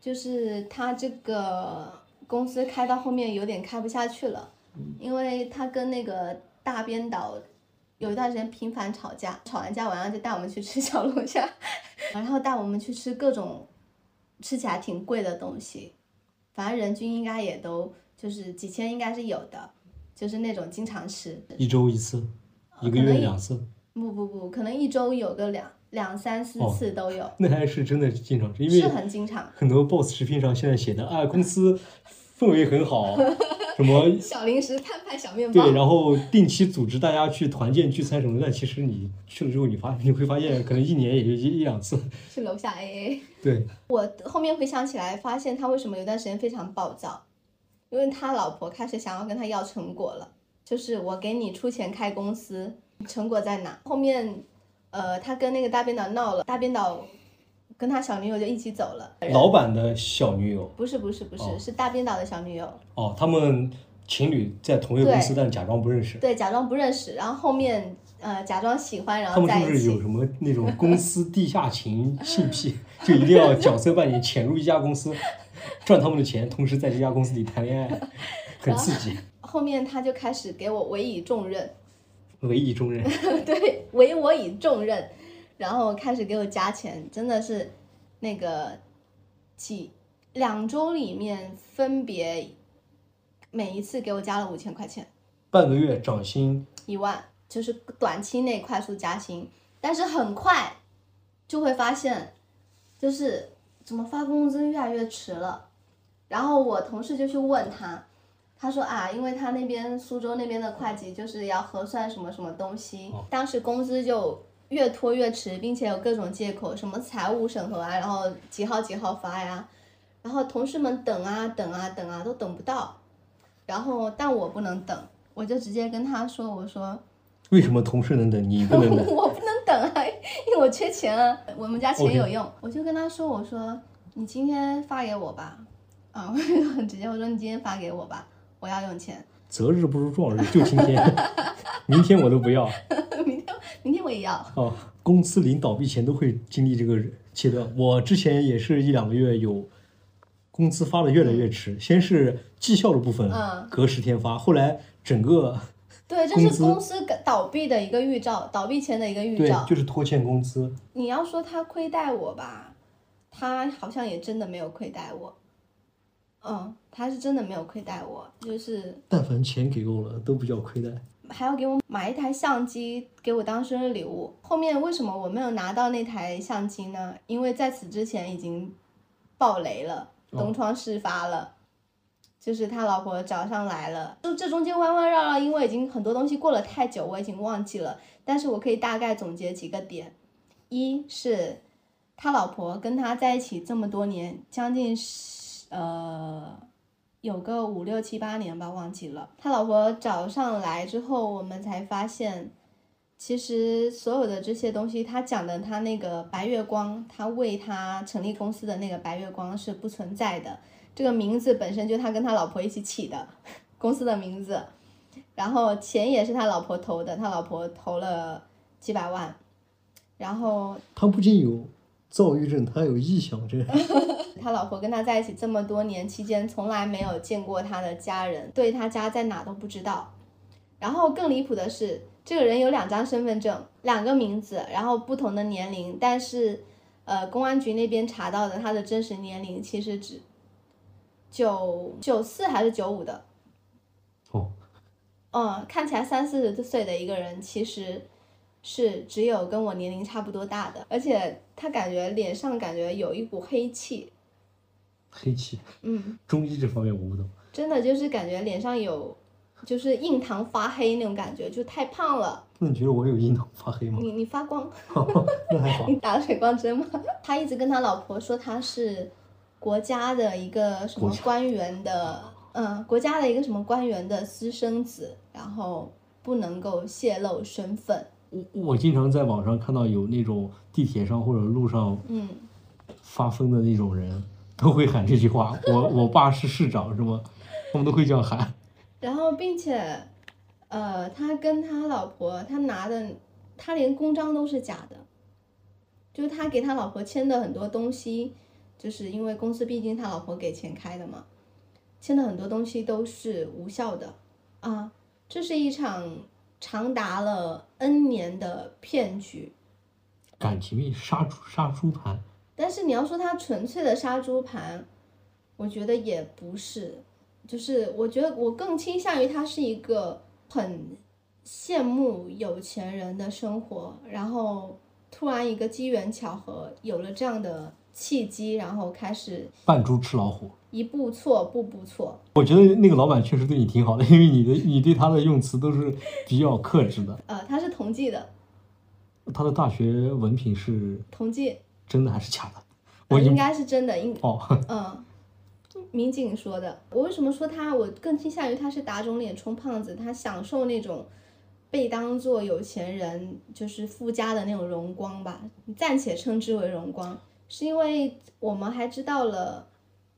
[SPEAKER 2] 就是他这个公司开到后面有点开不下去了。因为他跟那个大编导有一段时间频繁吵架，吵完架晚上就带我们去吃小龙虾，然后带我们去吃各种吃起来挺贵的东西，反正人均应该也都就是几千应该是有的，就是那种经常吃。
[SPEAKER 1] 一周一次，一个月两次，
[SPEAKER 2] 不不不，可能一周有个两两三四
[SPEAKER 1] 哦
[SPEAKER 2] 次都有，
[SPEAKER 1] 那还是真的经常吃，因为是
[SPEAKER 2] 很经常。
[SPEAKER 1] 很多 boss 食品上现在写的啊，公司氛围很好，什么
[SPEAKER 2] 小零食、摊派小面包。
[SPEAKER 1] 对，然后定期组织大家去团建聚餐什么的，但其实你去了之后，你发你会发现，可能一年也就一一两次。
[SPEAKER 2] 去楼下 AA。
[SPEAKER 1] 对，
[SPEAKER 2] 我后面回想起来，发现他为什么有段时间非常暴躁，因为他老婆开始想要跟他要成果了，就是我给你出钱开公司，成果在哪？后面，呃，他跟那个大编导闹了，大编导跟他小女友就一起走了。
[SPEAKER 1] 老板的小女友
[SPEAKER 2] 不是不是不是，
[SPEAKER 1] 哦
[SPEAKER 2] 是大编导的小女友，
[SPEAKER 1] 哦，他们情侣在同一个公司，但假装不认识。
[SPEAKER 2] 对，假装不认识，然后后面呃假装喜欢，然
[SPEAKER 1] 他们
[SPEAKER 2] 后在一起。
[SPEAKER 1] 是不是有什么那种公司地下情 性癖，就一定要角色扮演潜入一家公司，赚他们的钱，同时在这家公司里谈恋爱，很刺激，
[SPEAKER 2] 后面他就开始给我委以重任，
[SPEAKER 1] 委以重任。
[SPEAKER 2] 对，委我以重任，然后开始给我加钱，真的是那个几两周里面分别每一次给我加了五千块钱，
[SPEAKER 1] 半个月涨薪，
[SPEAKER 2] 一万，就是短期内快速加薪，但是很快就会发现，就是怎么发工资越来越迟了。然后我同事就去问他，他说啊，因为他那边苏州那边的会计就是要核算什么什么东西，当时工资就越拖越迟，并且有各种借口，什么财务审核啊，然后几号几号发呀，然后同事们等啊等啊等啊都等不到，然后但我不能等，我就直接跟他说，我说
[SPEAKER 1] 为什么同事能等你不能等？
[SPEAKER 2] 我缺钱啊，我们家钱有用。我就跟他说，我说你今天发给我吧，啊，我就很直接，我说你今天发给我吧，我要用钱，
[SPEAKER 1] 择日不如撞日，就今天，明天我都不要。
[SPEAKER 2] 明天明天我也要，
[SPEAKER 1] 哦，公司临倒闭前都会经历这个阶段。我之前也是一两个月有工资发的越来越迟，先是绩效的部分
[SPEAKER 2] 嗯。
[SPEAKER 1] 隔十天发，后来整个
[SPEAKER 2] 对，这是公司倒闭的一个预兆，倒闭前的一个预兆。
[SPEAKER 1] 就是拖欠工资。
[SPEAKER 2] 你要说他亏待我吧，他好像也真的没有亏待我。嗯，他是真的没有亏待我，就是
[SPEAKER 1] 但凡钱给够了，都不叫亏待。
[SPEAKER 2] 还要给我买一台相机给我当生日礼物。后面为什么我没有拿到那台相机呢？因为在此之前已经爆雷了，
[SPEAKER 1] 哦
[SPEAKER 2] 东窗事发了。就是他老婆找上来了，就这中间弯弯绕绕，因为已经很多东西过了太久，我已经忘记了。但是我可以大概总结几个点：一是他老婆跟他在一起这么多年，将近十呃有个五六七八年吧，忘记了。他老婆找上来之后，我们才发现，其实所有的这些东西，他讲的他那个白月光，他为他成立公司的那个白月光是不存在的。这个名字本身就他跟他老婆一起起的，公司的名字。然后钱也是他老婆投的，他老婆投了几百万。然后
[SPEAKER 1] 他不仅有躁郁症，他还有臆想症。
[SPEAKER 2] 他老婆跟他在一起这么多年期间，从来没有见过他的家人，对他家在哪都不知道。然后更离谱的是，这个人有两张身份证，两个名字，然后不同的年龄，但是，呃，公安局那边查到的他的真实年龄其实只九九四还是九五的，
[SPEAKER 1] 哦，
[SPEAKER 2] 嗯，看起来三四十岁的一个人，其实是只有跟我年龄差不多大的，而且他感觉脸上感觉有一股黑气，
[SPEAKER 1] 黑气，
[SPEAKER 2] 嗯。
[SPEAKER 1] 中医这方面我不懂。
[SPEAKER 2] 真的就是感觉脸上有，就是印堂发黑那种感觉，就太胖了。
[SPEAKER 1] 那你觉得我有印堂发黑吗？
[SPEAKER 2] 你你发光，
[SPEAKER 1] 那还好
[SPEAKER 2] 你。打了水光针吗？他一直跟他老婆说他是国家的一个什么官员的，嗯，国家的一个什么官员的私生子，然后不能够泄露身份。
[SPEAKER 1] 我我经常在网上看到有那种地铁上或者路上
[SPEAKER 2] 嗯，
[SPEAKER 1] 发疯的那种人，都会喊这句话。我我爸是市长是吗？他们都会这样喊。
[SPEAKER 2] 然后并且，呃，他跟他老婆，他拿的，他连公章都是假的，就是他给他老婆签的很多东西，就是因为公司毕竟他老婆给钱开的嘛，签的很多东西都是无效的。啊，这是一场长达了 N 年的骗局。
[SPEAKER 1] 感情面杀猪杀猪盘，
[SPEAKER 2] 但是你要说他纯粹的杀猪盘，我觉得也不是，就是我觉得我更倾向于他是一个很羡慕有钱人的生活，然后突然一个机缘巧合有了这样的契机，然后开始
[SPEAKER 1] 扮猪吃老虎。
[SPEAKER 2] 一步错步步错。
[SPEAKER 1] 我觉得那个老板确实对你挺好的，因为你的你对他的用词都是比较克制的。
[SPEAKER 2] 呃，他是同济的，
[SPEAKER 1] 他的大学文凭是
[SPEAKER 2] 同济，
[SPEAKER 1] 真的还是假的？
[SPEAKER 2] 呃
[SPEAKER 1] 我
[SPEAKER 2] 应该是真的，应
[SPEAKER 1] 哦，
[SPEAKER 2] 嗯，民警说的。我为什么说他？我更倾向于他是打肿脸充胖子，他享受那种被当做有钱人，就是富家的那种荣光吧，暂且称之为荣光，是因为我们还知道了，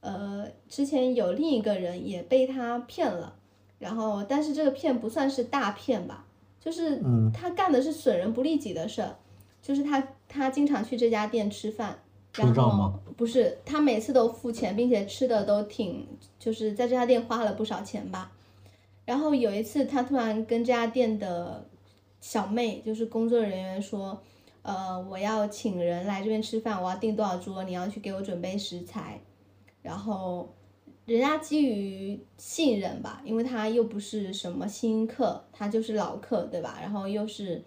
[SPEAKER 2] 呃，之前有另一个人也被他骗了，然后但是这个骗不算是大骗吧，就是
[SPEAKER 1] 嗯
[SPEAKER 2] 他干的是损人不利己的事儿，就是他他经常去这家店吃饭。
[SPEAKER 1] 赊
[SPEAKER 2] 然后
[SPEAKER 1] 账吗
[SPEAKER 2] 不是，他每次都付钱，并且吃的都挺，就是在这家店花了不少钱吧。然后有一次，他突然跟这家店的小妹，就是工作人员说，呃，我要请人来这边吃饭，我要订多少桌，你要去给我准备食材。然后人家基于信任吧，因为他又不是什么新客，他就是老客，对吧？然后又是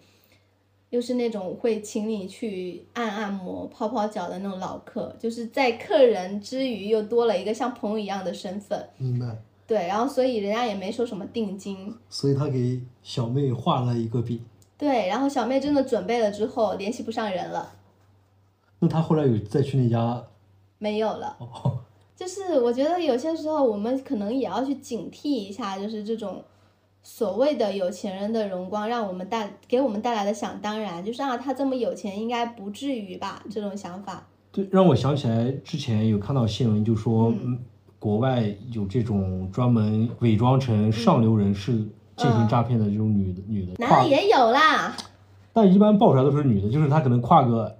[SPEAKER 2] 又是那种会请你去按按摩、泡泡脚的那种老客，就是在客人之余又多了一个像朋友一样的身份。
[SPEAKER 1] 明白。
[SPEAKER 2] 对，然后所以人家也没收什么定金。
[SPEAKER 1] 所以他给小妹画了一个饼。
[SPEAKER 2] 对，然后小妹真的准备了之后，联系不上人了。
[SPEAKER 1] 那他后来有再去那家？
[SPEAKER 2] 没有了。
[SPEAKER 1] 哦。
[SPEAKER 2] 就是我觉得有些时候我们可能也要去警惕一下，就是这种所谓的有钱人的荣光，让我们带给我们带来的想当然，就是啊，他这么有钱，应该不至于吧？这种想法。
[SPEAKER 1] 对，让我想起来之前有看到新闻，就说国外有这种专门伪装成上流人士进行诈骗的这种女的，女的。
[SPEAKER 2] 男的也有啦。
[SPEAKER 1] 但一般爆出来都是女的，就是她可能挎个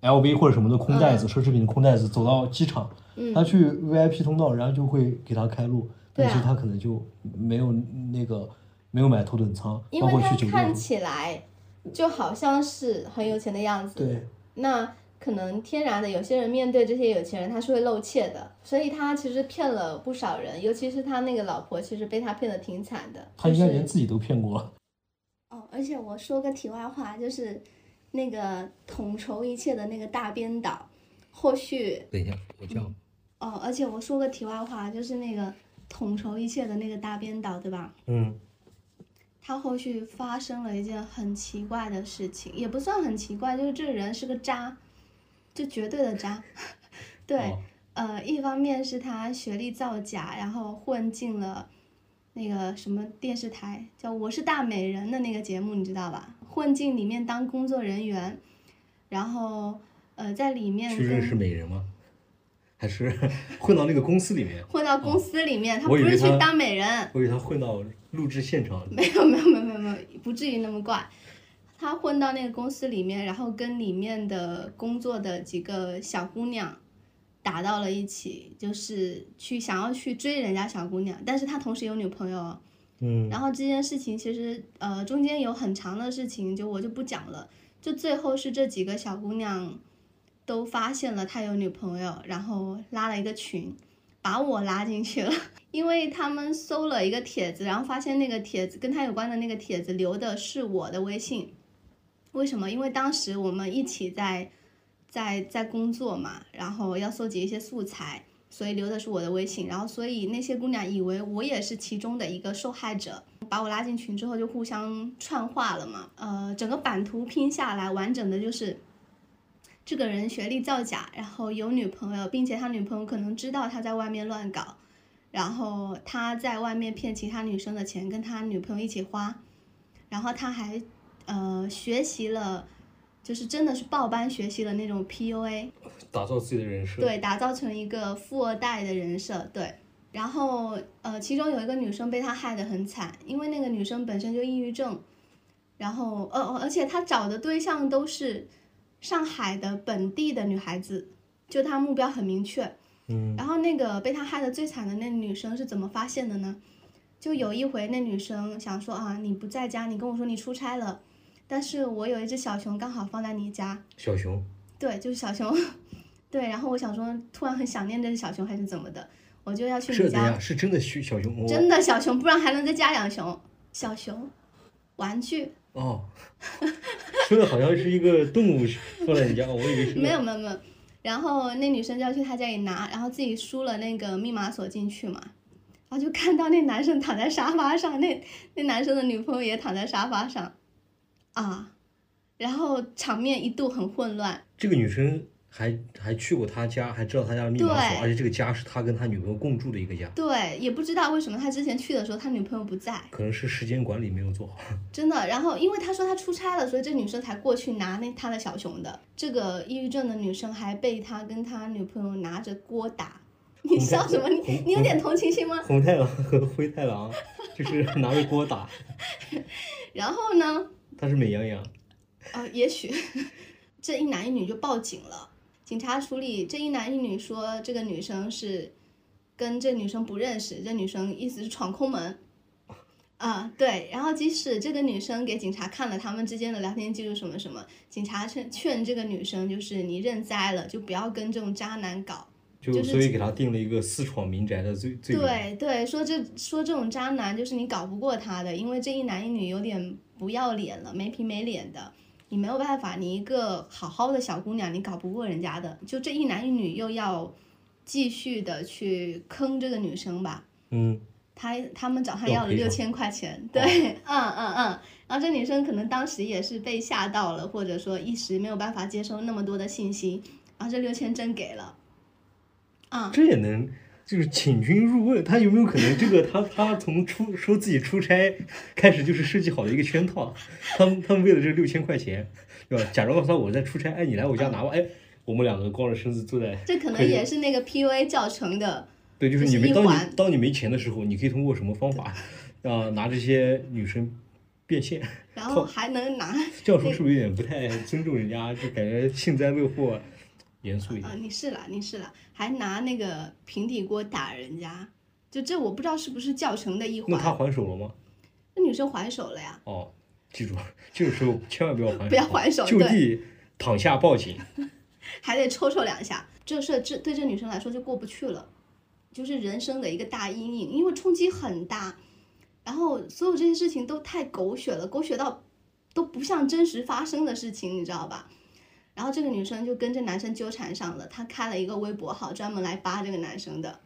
[SPEAKER 1] LV 或者什么的空袋子，奢侈品的空袋子，走到机场。他去 VIP 通道，然后就会给他开路，但是他可能就没有那个没有买头等舱，包括去酒店。
[SPEAKER 2] 看起来就好像是很有钱的样子。
[SPEAKER 1] 对。
[SPEAKER 2] 那可能天然的，有些人面对这些有钱人，他是会露怯的，所以他其实骗了不少人，尤其是他那个老婆，其实被他骗的挺惨的。
[SPEAKER 1] 他应该连自己都骗过。
[SPEAKER 2] 哦，而且我说个题外话，就是那个统筹一切的那个大编导，后续。
[SPEAKER 1] 等一下，我叫。
[SPEAKER 2] 哦，而且我说个题外话，就是那个统筹一切的那个大编导，对吧？
[SPEAKER 1] 嗯。
[SPEAKER 2] 他后续发生了一件很奇怪的事情，也不算很奇怪，就是这个人是个渣，就绝对的渣。对，呃，一方面是他学历造假，然后混进了那个什么电视台，叫《我是大美人》的那个节目，你知道吧？混进里面当工作人员，然后呃，在里面
[SPEAKER 1] 去认识美人吗？还是 混到那个公司里面，
[SPEAKER 2] 混到公司里面，他不是去当美人。
[SPEAKER 1] 我以为他混到录制现场。
[SPEAKER 2] 没有没有没有没有没有，不至于那么怪。他混到那个公司里面，然后跟里面的工作的几个小姑娘打到了一起，就是去想要去追人家小姑娘，但是他同时有女朋友。
[SPEAKER 1] 嗯。
[SPEAKER 2] 然后这件事情其实呃中间有很长的事情，就我就不讲了。就最后是这几个小姑娘。都发现了他有女朋友，然后拉了一个群，把我拉进去了，因为他们搜了一个帖子，然后发现那个帖子跟他有关的那个帖子留的是我的微信，为什么？因为当时我们一起在在在工作嘛，然后要搜集一些素材，所以留的是我的微信，然后所以那些姑娘以为我也是其中的一个受害者，把我拉进群之后就互相串话了嘛，呃，整个版图拼下来，完整的就是。这个人学历造假，然后有女朋友，并且他女朋友可能知道他在外面乱搞，然后他在外面骗其他女生的钱，跟他女朋友一起花，然后他还呃学习了，就是真的是报班学习了那种 PUA，
[SPEAKER 1] 打造自己的人设，
[SPEAKER 2] 对，打造成一个富二代的人设，对，然后呃其中有一个女生被他害得很惨，因为那个女生本身就抑郁症，然后呃而且他找的对象都是。上海的本地的女孩子，就他目标很明确，
[SPEAKER 1] 嗯，
[SPEAKER 2] 然后那个被他害的最惨的那女生是怎么发现的呢？就有一回那女生想说啊，你不在家，你跟我说你出差了，但是我有一只小熊刚好放在你家，
[SPEAKER 1] 小熊，
[SPEAKER 2] 对，就是小熊，对，然后我想说突然很想念这只小熊还是怎么的，我就要去你
[SPEAKER 1] 家，是真的小小熊，
[SPEAKER 2] 真的小熊，不然还能再加两熊，小熊，玩具。
[SPEAKER 1] 哦，说的好像是一个动物放在你家，我以为是
[SPEAKER 2] 没有没有没有。然后那女生就要去他家里拿，然后自己输了那个密码锁进去嘛，然后就看到那男生躺在沙发上，那那男生的女朋友也躺在沙发上，啊，然后场面一度很混乱。
[SPEAKER 1] 这个女生。还还去过他家，还知道他家的密码锁，而且这个家是他跟他女朋友共住的一个家。
[SPEAKER 2] 对，也不知道为什么他之前去的时候他女朋友不在，
[SPEAKER 1] 可能是时间管理没有做好。
[SPEAKER 2] 真的，然后因为他说他出差了，所以这女生才过去拿那他的小熊的。这个抑郁症的女生还被他跟他女朋友拿着锅打。你笑什么？你你有点同情心吗？
[SPEAKER 1] 红太狼和灰太狼就是拿着锅打。
[SPEAKER 2] 然后呢？
[SPEAKER 1] 他是美羊羊。
[SPEAKER 2] 呃，也许这一男一女就报警了。警察处理这一男一女说这个女生是跟这女生不认识，这女生意思是闯空门，啊对，然后即使这个女生给警察看了他们之间的聊天记录什么什么，警察劝劝这个女生就是你认栽了，就不要跟这种渣男搞，就
[SPEAKER 1] 所以给他定了一个私闯民宅的罪罪
[SPEAKER 2] 对对，说这说这种渣男就是你搞不过他的，因为这一男一女有点不要脸了，没皮没脸的。你没有办法，你一个好好的小姑娘，你搞不过人家的。就这一男一女又要继续的去坑这个女生吧。
[SPEAKER 1] 嗯。
[SPEAKER 2] 他他们找他要了六千块钱，对，嗯嗯嗯，然后这女生可能当时也是被吓到了，或者说一时没有办法接收那么多的信息，然后这六千真给了，啊、
[SPEAKER 1] 这也能就是请君入瓮，他有没有可能这个他他从出说自己出差开始就是设计好的一个圈套，他们他们为了这六千块钱，对吧？假装告诉他我在出差，哎，你来我家拿吧，哎，我们两个光着身子坐在，
[SPEAKER 2] 这可能也是那个 PUA 教程的，
[SPEAKER 1] 对，就是你没当你当你没钱的时候，你可以通过什么方法啊、拿这些女生变现？
[SPEAKER 2] 然后还能拿，
[SPEAKER 1] 这样说是不是有点不太尊重人家？就感觉幸灾乐祸，严肃一点啊、
[SPEAKER 2] 你是啦，你是啦，还拿那个平底锅打人家，就这我不知道是不是教程的一环
[SPEAKER 1] 那他
[SPEAKER 2] 环，
[SPEAKER 1] 还手了吗？
[SPEAKER 2] 那女生还手了呀，
[SPEAKER 1] 哦，记住，这个时候千万不要还手，
[SPEAKER 2] 不要还手
[SPEAKER 1] 就地躺下报警。
[SPEAKER 2] 还得抽抽两下，这事这对这女生来说就过不去了，就是人生的一个大阴影，因为冲击很大，然后所有这些事情都太狗血了，狗血到都不像真实发生的事情，你知道吧？然后这个女生就跟这男生纠缠上了，她开了一个微博号，专门来扒这个男生的，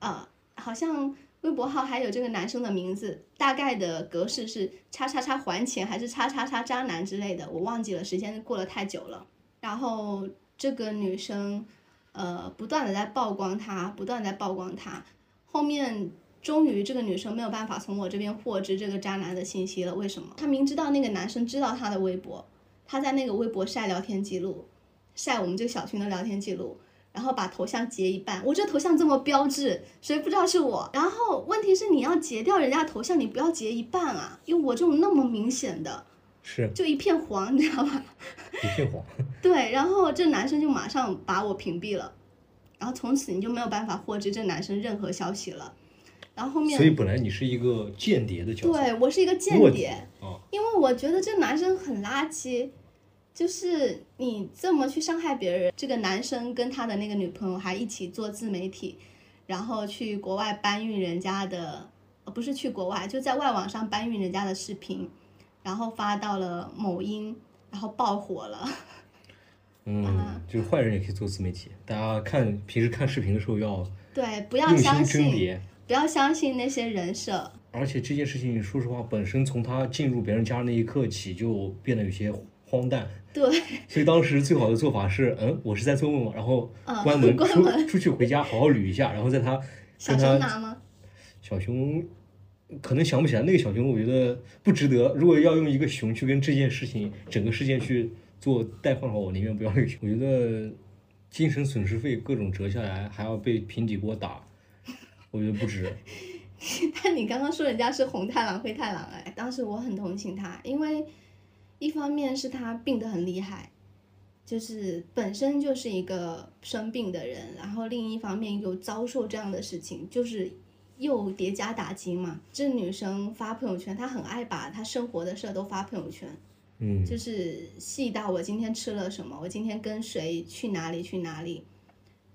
[SPEAKER 2] 呃、好像微博号还有这个男生的名字，大概的格式是叉叉叉还钱还是叉叉叉渣男之类的，我忘记了，时间过了太久了。然后这个女生，呃，不断的在曝光他，不断在曝光他。后面终于这个女生没有办法从我这边获知这个渣男的信息了。为什么？她明知道那个男生知道她的微博，她在那个微博晒聊天记录，晒我们这个小群的聊天记录，然后把头像截一半。我这头像这么标志，谁不知道是我？然后问题是你要截掉人家头像，你不要截一半啊，因为我这种那么明显的，
[SPEAKER 1] 是
[SPEAKER 2] 就一片黄，你知道吧？
[SPEAKER 1] 一片黄。
[SPEAKER 2] 对，然后这男生就马上把我屏蔽了，然后从此你就没有办法获知这男生任何消息了。然后后面
[SPEAKER 1] 所以本来你是一个间谍的角色。
[SPEAKER 2] 对我是一个间谍，
[SPEAKER 1] 啊，
[SPEAKER 2] 因为我觉得这男生很垃圾，就是你这么去伤害别人，这个男生跟他的那个女朋友还一起做自媒体，然后去国外搬运人家的，呃，不是去国外，就在外网上搬运人家的视频，然后发到了某音，然后爆火了。
[SPEAKER 1] 嗯，就是坏人也可以做自媒体。大家看平时看视频的时候要
[SPEAKER 2] 对，不要相信，
[SPEAKER 1] 别。
[SPEAKER 2] 不要相信那些人设。
[SPEAKER 1] 而且这件事情，说实话，本身从他进入别人家那一刻起就变得有些荒诞。
[SPEAKER 2] 对，
[SPEAKER 1] 所以当时最好的做法是，嗯，我是在做梦嘛，然后
[SPEAKER 2] 嗯
[SPEAKER 1] 关门出
[SPEAKER 2] 关门
[SPEAKER 1] 出去回家好好捋一下，然后在他
[SPEAKER 2] 小
[SPEAKER 1] 跟他
[SPEAKER 2] 熊拿吗？
[SPEAKER 1] 小熊可能想不起来那个小熊，我觉得不值得。如果要用一个熊去跟这件事情整个事件去做代换的话，我宁愿不要那个熊。我觉得精神损失费各种折下来，还要被平底锅打，我觉得不值。
[SPEAKER 2] 但你刚刚说人家是红太狼、灰太狼，哎，当时我很同情他，因为一方面是他病得很厉害，就是本身就是一个生病的人，然后另一方面又遭受这样的事情，就是又叠加打击嘛。这女生发朋友圈，她很爱把她生活的事儿都发朋友圈，
[SPEAKER 1] 嗯，
[SPEAKER 2] 就是细到我今天吃了什么，我今天跟谁去哪里去哪里。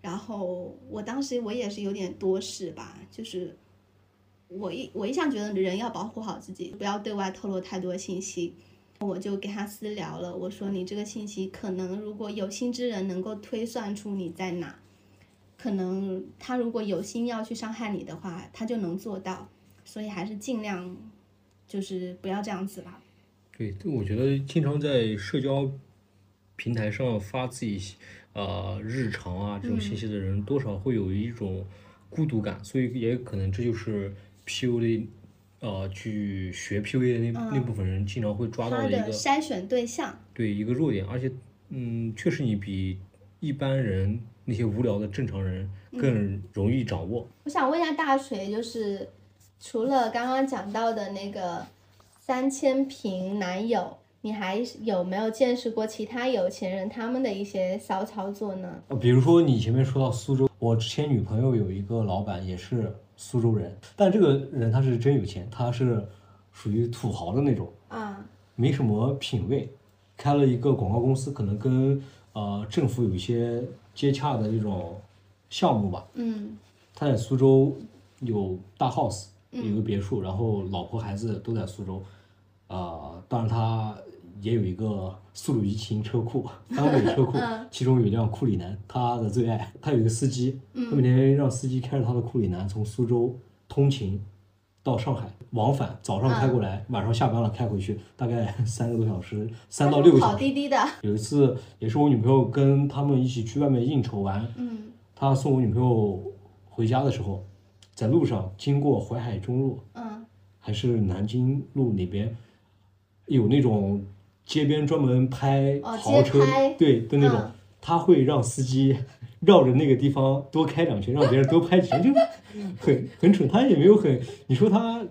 [SPEAKER 2] 然后我当时我也是有点多事吧，就是我一我一向觉得人要保护好自己，不要对外透露太多信息。我就给他私聊了，我说你这个信息可能如果有心之人能够推算出你在哪，可能他如果有心要去伤害你的话，他就能做到，所以还是尽量就是不要这样子吧。
[SPEAKER 1] 对，我觉得经常在社交平台上发自己呃日常啊这种信息的人，多少会有一种孤独感，所以也可能这就是 PUA 呃去学 PUA 的那、那部分人经常会抓到
[SPEAKER 2] 的
[SPEAKER 1] 的一个
[SPEAKER 2] 筛选对象，
[SPEAKER 1] 对一个弱点，而且嗯，确实你比一般人那些无聊的正常人更容易掌握。
[SPEAKER 2] 我想问一下大锤，就是除了刚刚讲到的那个三千平男友，你还有没有见识过其他有钱人他们的一些骚操作呢？
[SPEAKER 1] 呃，比如说你前面说到苏州，我之前女朋友有一个老板也是苏州人，但这个人他是真有钱，他是属于土豪的那种，
[SPEAKER 2] 啊，
[SPEAKER 1] 没什么品位，开了一个广告公司，可能跟呃政府有一些接洽的这种项目吧。
[SPEAKER 2] 嗯
[SPEAKER 1] 他在苏州有大 house，有个别墅，然后老婆孩子都在苏州，啊、但是他也有一个速度与激情车库，单位车库，其中有一辆库里南，他的最爱。他有一个司机，他每天让司机开着他的库里南从苏州通勤到上海往返，早上开过来，晚上下班了开回去，大概三个多小时，三到六个小时。
[SPEAKER 2] 跑滴滴的，
[SPEAKER 1] 有一次也是我女朋友跟他们一起去外面应酬完，
[SPEAKER 2] 嗯
[SPEAKER 1] 他送我女朋友回家的时候，在路上经过淮海中路
[SPEAKER 2] 嗯
[SPEAKER 1] 还是南京路那边，有那种街边专门拍
[SPEAKER 2] 哦
[SPEAKER 1] 豪车、对的那种，
[SPEAKER 2] 嗯
[SPEAKER 1] 他会让司机绕着那个地方多开两圈，让别人多拍几圈，就很很蠢。他也没有很，你说他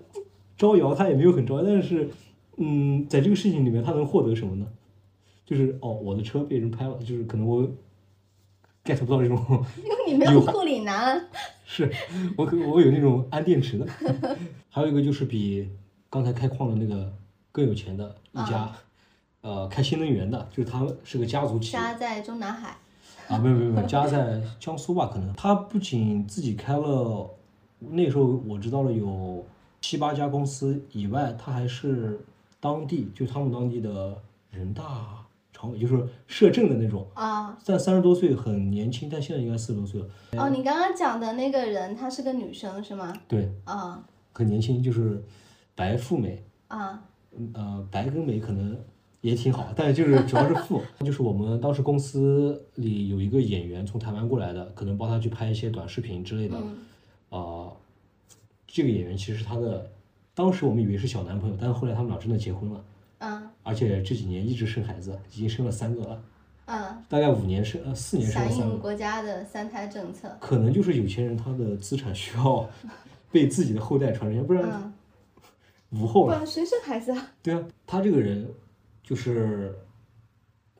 [SPEAKER 1] 招摇，他也没有很招摇，但是，嗯，在这个事情里面，他能获得什么呢？就是哦，我的车被人拍了，就是可能我 get 不到这种，
[SPEAKER 2] 因为你没有
[SPEAKER 1] 有
[SPEAKER 2] 库里南，
[SPEAKER 1] 是我可我有那种安电池的。还有一个就是比刚才开矿的那个更有钱的一家，呃，开新能源的，就是他是个家族企业。
[SPEAKER 2] 家在中南海，
[SPEAKER 1] 啊，没有没有没有，家在江苏吧？可能他不仅自己开了，那时候我知道了有七八家公司以外，他还是当地就他们当地的人大常委，就是摄政的那种。
[SPEAKER 2] 啊
[SPEAKER 1] 但三十多岁很年轻，但现在应该四十多岁了。
[SPEAKER 2] 哦，你刚刚讲的那个人，她是个女生是吗？
[SPEAKER 1] 对，
[SPEAKER 2] 啊
[SPEAKER 1] 很年轻，就是白富美。
[SPEAKER 2] 啊
[SPEAKER 1] 嗯呃，白跟美可能也挺好，但是就是主要是富，就是我们当时公司里有一个演员从台湾过来的，可能帮他去拍一些短视频之类的。
[SPEAKER 2] 嗯
[SPEAKER 1] 啊、这个演员其实他的，当时我们以为是小男朋友，但是后来他们俩真的结婚了，
[SPEAKER 2] 嗯
[SPEAKER 1] 而且这几年一直生孩子，已经生了三个了，
[SPEAKER 2] 嗯，
[SPEAKER 1] 大概五年生呃四年生了
[SPEAKER 2] 响
[SPEAKER 1] 三个，
[SPEAKER 2] 应国家的三胎政策，
[SPEAKER 1] 可能就是有钱人他的资产需要 被自己的后代传承，要不然
[SPEAKER 2] 嗯，
[SPEAKER 1] 无后了。
[SPEAKER 2] 不然谁生孩子啊？
[SPEAKER 1] 对啊，他这个人就是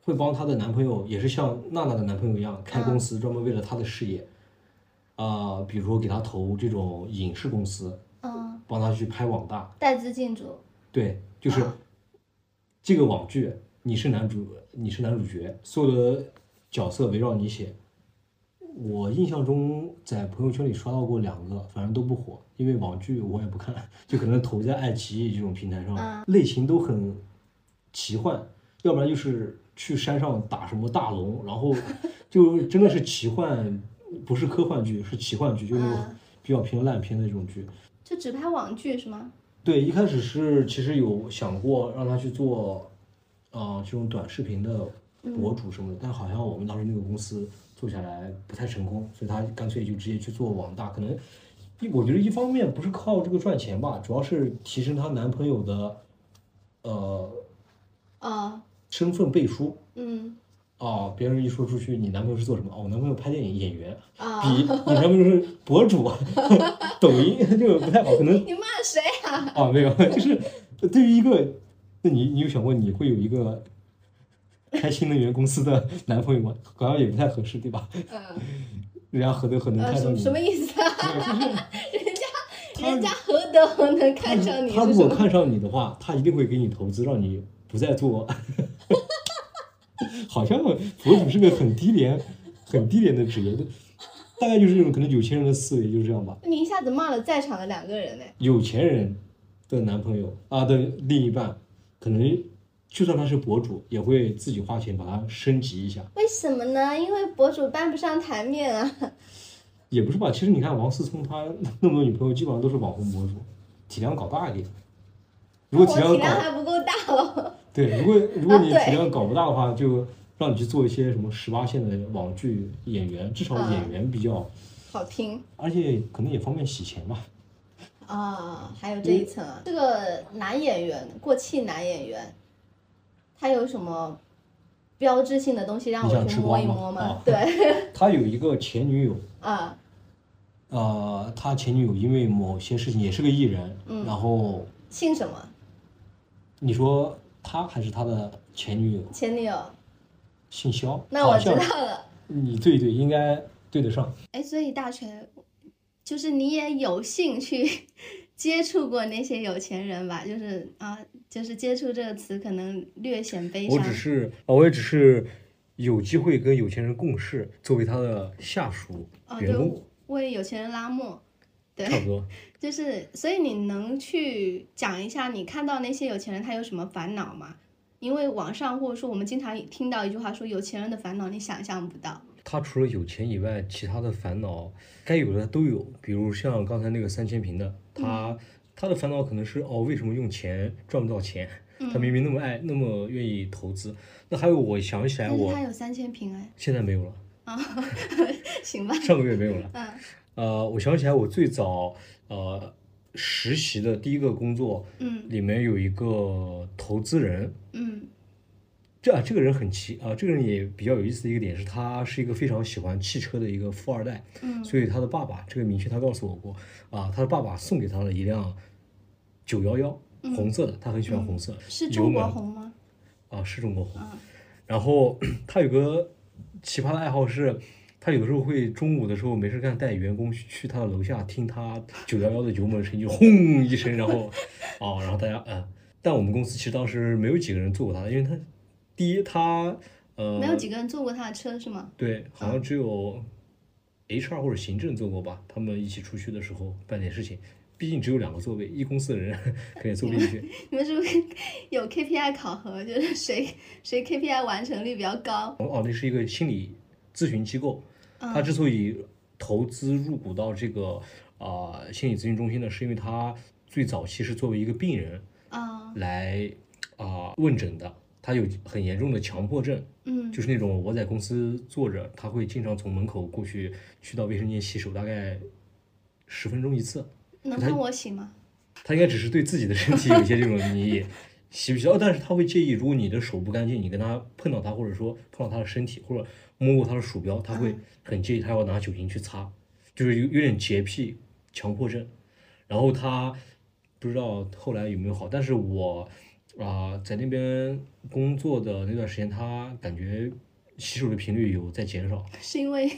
[SPEAKER 1] 会帮她的男朋友，也是像娜娜的男朋友一样，开公司专门为了她的事业。啊、比如说给她投这种影视公司，
[SPEAKER 2] 嗯，
[SPEAKER 1] 帮她去拍网大。
[SPEAKER 2] 带资进组，
[SPEAKER 1] 对，就是这个网剧，你是男主，你是男主角，所有的角色围绕你写。我印象中在朋友圈里刷到过两个，反正都不火，因为网剧我也不看，就可能投在爱奇艺这种平台上，类型都很奇幻，要不然就是去山上打什么大龙，然后就真的是奇幻，不是科幻剧，是奇幻剧，就是那种
[SPEAKER 2] 嗯
[SPEAKER 1] 比较偏烂片的那种剧。
[SPEAKER 2] 就只拍网剧是吗？
[SPEAKER 1] 对，一开始是其实有想过让他去做，呃，这种短视频的博主什么的，但好像我们当时那个公司做下来不太成功，所以他干脆就直接去做网大。可能一我觉得一方面不是靠这个赚钱吧，主要是提升她男朋友的，呃，
[SPEAKER 2] 哦，
[SPEAKER 1] 身份背书。
[SPEAKER 2] 嗯
[SPEAKER 1] 哦，别人一说出去你男朋友是做什么？哦，我男朋友拍电影演员，
[SPEAKER 2] 啊，
[SPEAKER 1] 比你男朋友是博主，抖音这个不太好，可能
[SPEAKER 2] 你骂谁啊？
[SPEAKER 1] 啊，没有，就是对于一个，那你你有想过你会有一个开新能源公司的男朋友吗？好像也不太合适，对吧？
[SPEAKER 2] 嗯，
[SPEAKER 1] 人家何德何能
[SPEAKER 2] 呃，
[SPEAKER 1] 看上你？
[SPEAKER 2] 什什么意思啊？
[SPEAKER 1] 对就是他
[SPEAKER 2] 人家何德何能看上你
[SPEAKER 1] 他？如果看上你的话，他一定会给你投资，让你不再做。好像博主是个很低廉、很低廉的职业，大概就是这种可能有钱人的思维就是这样吧。
[SPEAKER 2] 你一下子骂了在场的两个人呢。
[SPEAKER 1] 有钱人的男朋友啊的另一半，可能就算他是博主，也会自己花钱把它升级一下。
[SPEAKER 2] 为什么呢？因为博主搬不上台面啊。
[SPEAKER 1] 也不是吧，其实你看王思聪他那么多女朋友，基本上都是网红博主，体量搞大一点。如果体量
[SPEAKER 2] 体量还不够大哦。
[SPEAKER 1] 对，如果如果你体量搞不大的话，就让你去做一些什么十八线的网剧演员，至少
[SPEAKER 2] 嗯
[SPEAKER 1] 演员比较，
[SPEAKER 2] 好听
[SPEAKER 1] 而且可能也方便洗钱吧。
[SPEAKER 2] 啊，还有这一层啊。这个男演员，过气男演员，他有什么标志性的东西让我去摸一摸吗？
[SPEAKER 1] 啊
[SPEAKER 2] 对，
[SPEAKER 1] 他有一个前女友，
[SPEAKER 2] 啊，
[SPEAKER 1] 呃，他前女友因为某些事情也是个艺人，
[SPEAKER 2] 嗯
[SPEAKER 1] 然后
[SPEAKER 2] 姓什么？
[SPEAKER 1] 你说他还是他的前女友，
[SPEAKER 2] 前女友？
[SPEAKER 1] 姓肖，
[SPEAKER 2] 那我知道了。
[SPEAKER 1] 你对对，应该对得上。
[SPEAKER 2] 哎，所以大锤，就是你也有幸去 接触过那些有钱人吧？就是啊，就是接触这个词可能略显悲伤。
[SPEAKER 1] 我只是，啊我也只是有机会跟有钱人共事，作为他的下属
[SPEAKER 2] 啊，
[SPEAKER 1] 员工，
[SPEAKER 2] 对，为有钱人拉磨。对，
[SPEAKER 1] 差不多。
[SPEAKER 2] 就是，所以你能去讲一下你看到那些有钱人他有什么烦恼吗？因为网上或者说我们经常听到一句话说，有钱人的烦恼你想象不到。
[SPEAKER 1] 他除了有钱以外，其他的烦恼该有的都有，比如像刚才那个三千平的，他、他的烦恼可能是哦，为什么用钱赚不到钱？他明明那么爱，那么愿意投资。那还有，我想起来
[SPEAKER 2] 他有三千平哎，
[SPEAKER 1] 现在没有了啊，
[SPEAKER 2] 行吧，
[SPEAKER 1] 上个月没有了。
[SPEAKER 2] 嗯
[SPEAKER 1] 呃，我想起来我最早呃实习的第一个工作，
[SPEAKER 2] 嗯。
[SPEAKER 1] 里面有一个投资人，
[SPEAKER 2] 嗯。
[SPEAKER 1] 这啊这个人很奇啊，这个人也比较有意思的一个点是，他是一个非常喜欢汽车的一个富二代，
[SPEAKER 2] 嗯。
[SPEAKER 1] 所以他的爸爸，这个明确他告诉我过啊，他的爸爸送给他了一辆九幺幺，红色的，他很喜欢红色，油
[SPEAKER 2] 是中国红吗？
[SPEAKER 1] 啊，是中国红。
[SPEAKER 2] 嗯。
[SPEAKER 1] 然后 他有个奇葩的爱好是，他有的时候会中午的时候没事干，带员工去去他的楼下听他九幺幺的油门声音就轰一声，然后 哦，然后大家嗯，但我们公司其实当时没有几个人坐过他，因为他第一他呃
[SPEAKER 2] 没有几个人坐过他的车是吗？
[SPEAKER 1] 对，好像只有 HR 或者行政坐过吧，他们一起出去的时候办点事情。毕竟只有两个座位，一公司的人 可以坐不进去。
[SPEAKER 2] 你们是不是有 KPI 考核？就是谁谁 KPI 完成率比较高？
[SPEAKER 1] 哦，那是一个心理咨询机构，
[SPEAKER 2] 嗯
[SPEAKER 1] 他之所以投资入股到这个啊、呃心理咨询中心呢，是因为他最早期是作为一个病人
[SPEAKER 2] 啊
[SPEAKER 1] 来啊、问诊的，他有很严重的强迫症，
[SPEAKER 2] 嗯
[SPEAKER 1] 就是那种我在公司坐着，他会经常从门口过去，去到卫生间洗手，大概十分钟一次。
[SPEAKER 2] 能帮我洗吗？
[SPEAKER 1] 他应该只是对自己的身体有一些这种你洗不洗？哦，但是他会介意，如果你的手不干净，你跟他碰到他，或者说碰到他的身体，或者摸过他的鼠标，他会很介意，他要拿酒精去擦，就是有有点洁癖、强迫症。然后他不知道后来有没有好，但是我啊、在那边工作的那段时间，他感觉洗手的频率有在减少。
[SPEAKER 2] 是因为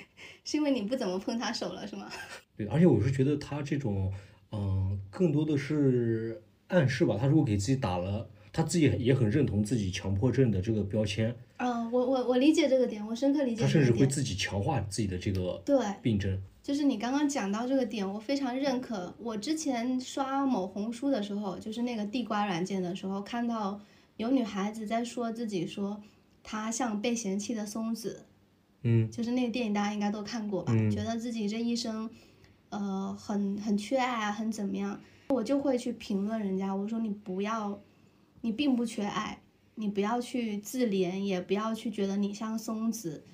[SPEAKER 2] 是因为你不怎么碰他手了是吗？
[SPEAKER 1] 对，而且我是觉得他这种，嗯、更多的是暗示吧。他如果给自己打了，他自己也很认同自己强迫症的这个标签，
[SPEAKER 2] 嗯，我我我理解这个点，我深刻理解
[SPEAKER 1] 他甚至会。自己强化自己的这个
[SPEAKER 2] 对，
[SPEAKER 1] 病症。
[SPEAKER 2] 就是你刚刚讲到这个点，我非常认可。我之前刷某红书的时候，就是那个地瓜软件的时候，看到有女孩子在说自己说她像被嫌弃的松子，
[SPEAKER 1] 嗯
[SPEAKER 2] 就是那个电影大家应该都看过吧？
[SPEAKER 1] 嗯
[SPEAKER 2] 觉得自己这一生，呃，很很缺爱啊，很怎么样？我就会去评论人家，我说你不要，你并不缺爱，你不要去自怜，也不要去觉得你像松子，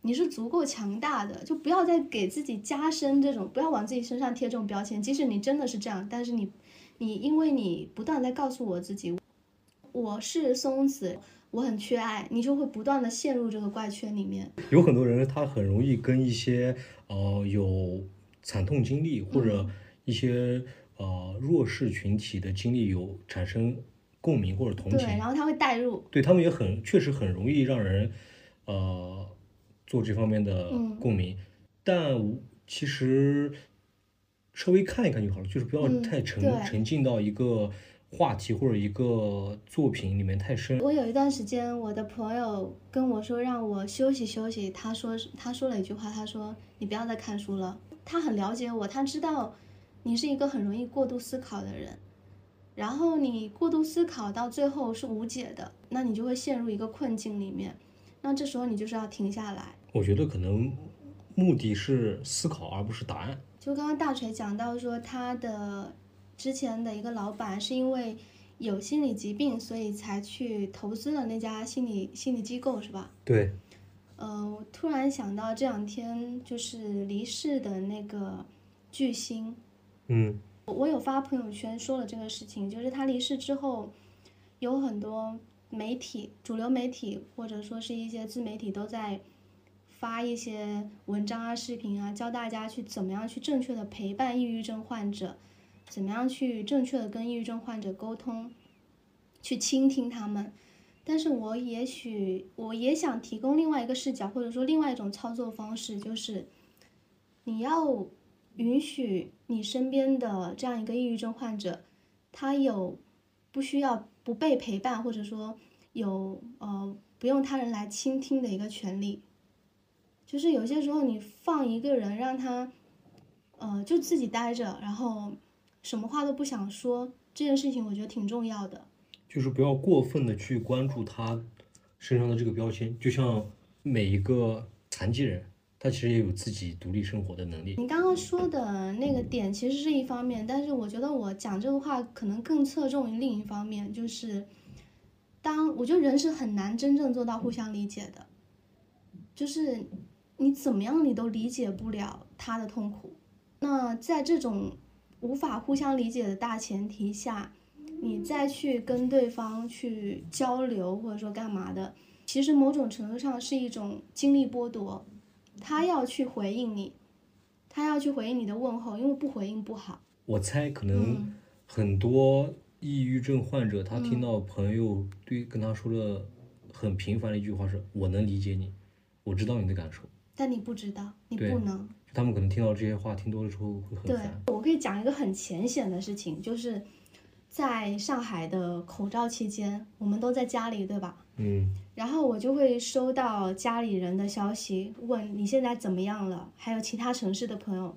[SPEAKER 2] 你是足够强大的，就不要再给自己加深这种，不要往自己身上贴这种标签。即使你真的是这样，但是你，你因为你不断在告诉我自己，我是松子，我很缺爱，你就会不断的陷入这个怪圈里面。
[SPEAKER 1] 有很多人他很容易跟一些呃有惨痛经历或者一些呃弱势群体的经历有产生共鸣或者同
[SPEAKER 2] 对，
[SPEAKER 1] 情。
[SPEAKER 2] 然后他会带入，
[SPEAKER 1] 对他们也很确实很容易让人呃做这方面的
[SPEAKER 2] 嗯
[SPEAKER 1] 共鸣，但其实稍微看一看就好了，就是不要
[SPEAKER 2] 嗯
[SPEAKER 1] 太沉、
[SPEAKER 2] 对
[SPEAKER 1] 沉浸到一个话题或者一个作品里面太深。
[SPEAKER 2] 我有一段时间，我的朋友跟我说让我休息休息，他说他说了一句话，他说你不要再看书了。他很了解我，他知道你是一个很容易过度思考的人，然后你过度思考到最后是无解的，那你就会陷入一个困境里面。那这时候你就是要停下来。
[SPEAKER 1] 我觉得可能目的是思考，而不是答案。
[SPEAKER 2] 就刚刚大锤讲到说，他的之前的一个老板是因为有心理疾病，所以才去投资了那家心理心理机构，是吧？
[SPEAKER 1] 对，
[SPEAKER 2] 呃，我突然想到这两天就是离世的那个巨星，
[SPEAKER 1] 嗯
[SPEAKER 2] 我有发朋友圈说了这个事情，就是他离世之后，有很多媒体、主流媒体或者说是一些自媒体都在发一些文章啊、视频啊，教大家去怎么样去正确的陪伴抑郁症患者，怎么样去正确的跟抑郁症患者沟通，去倾听他们。但是我也许我也想提供另外一个视角，或者说另外一种操作方式，就是你要允许你身边的这样一个抑郁症患者，他有不需要不被陪伴，或者说有呃不用他人来倾听的一个权利。就是有些时候你放一个人让他，呃就自己待着，然后什么话都不想说，这件事情我觉得挺重要的。
[SPEAKER 1] 就是不要过分的去关注他身上的这个标签，就像每一个残疾人，他其实也有自己独立生活的能力。
[SPEAKER 2] 你刚刚说的那个点其实是一方面，但是我觉得我讲这个话可能更侧重于另一方面，就是当我觉得人是很难真正做到互相理解的，就是你怎么样你都理解不了他的痛苦。那在这种无法互相理解的大前提下，你再去跟对方去交流或者说干嘛的，其实某种程度上是一种精力剥夺。他要去回应你，他要去回应你的问候，因为不回应不好。
[SPEAKER 1] 我猜可能很多抑郁症患者，他听到朋友对跟他说的很频繁的一句话是“我能理解你，我知道你的感受
[SPEAKER 2] 但你不知道，你不能。”，
[SPEAKER 1] 他们可能听到这些话听多了之后会很
[SPEAKER 2] 对
[SPEAKER 1] 烦。，
[SPEAKER 2] 我可以讲一个很浅显的事情，就是在上海的口罩期间，我们都在家里，对吧？
[SPEAKER 1] 嗯，
[SPEAKER 2] 然后我就会收到家里人的消息，问你现在怎么样了，还有其他城市的朋友，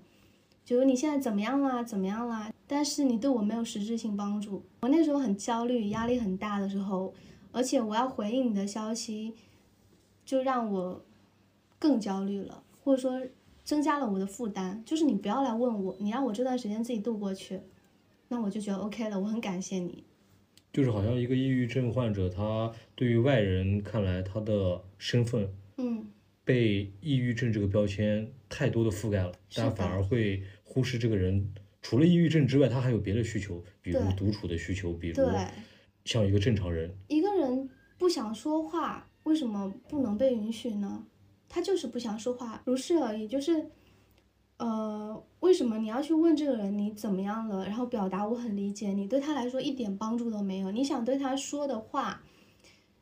[SPEAKER 2] 就是你现在怎么样啦，怎么样啦？但是你对我没有实质性帮助。我那时候很焦虑，压力很大的时候，而且我要回应你的消息，就让我更焦虑了，或者说增加了我的负担。就是你不要来问我，你让我这段时间自己度过去，那我就觉得 OK 了，我很感谢你。
[SPEAKER 1] 就是好像一个抑郁症患者，他对于外人看来，他的身份
[SPEAKER 2] 嗯，
[SPEAKER 1] 被抑郁症这个标签太多的覆盖了，大家反而会忽视这个人除了抑郁症之外，他还有别的需求，比如独处的需求，比如
[SPEAKER 2] 对。
[SPEAKER 1] 像一个正常人。
[SPEAKER 2] 一个人不想说话，为什么不能被允许呢？他就是不想说话，如是而已。就是，呃，为什么你要去问这个人你怎么样了，然后表达我很理解你，对他来说一点帮助都没有。你想对他说的话，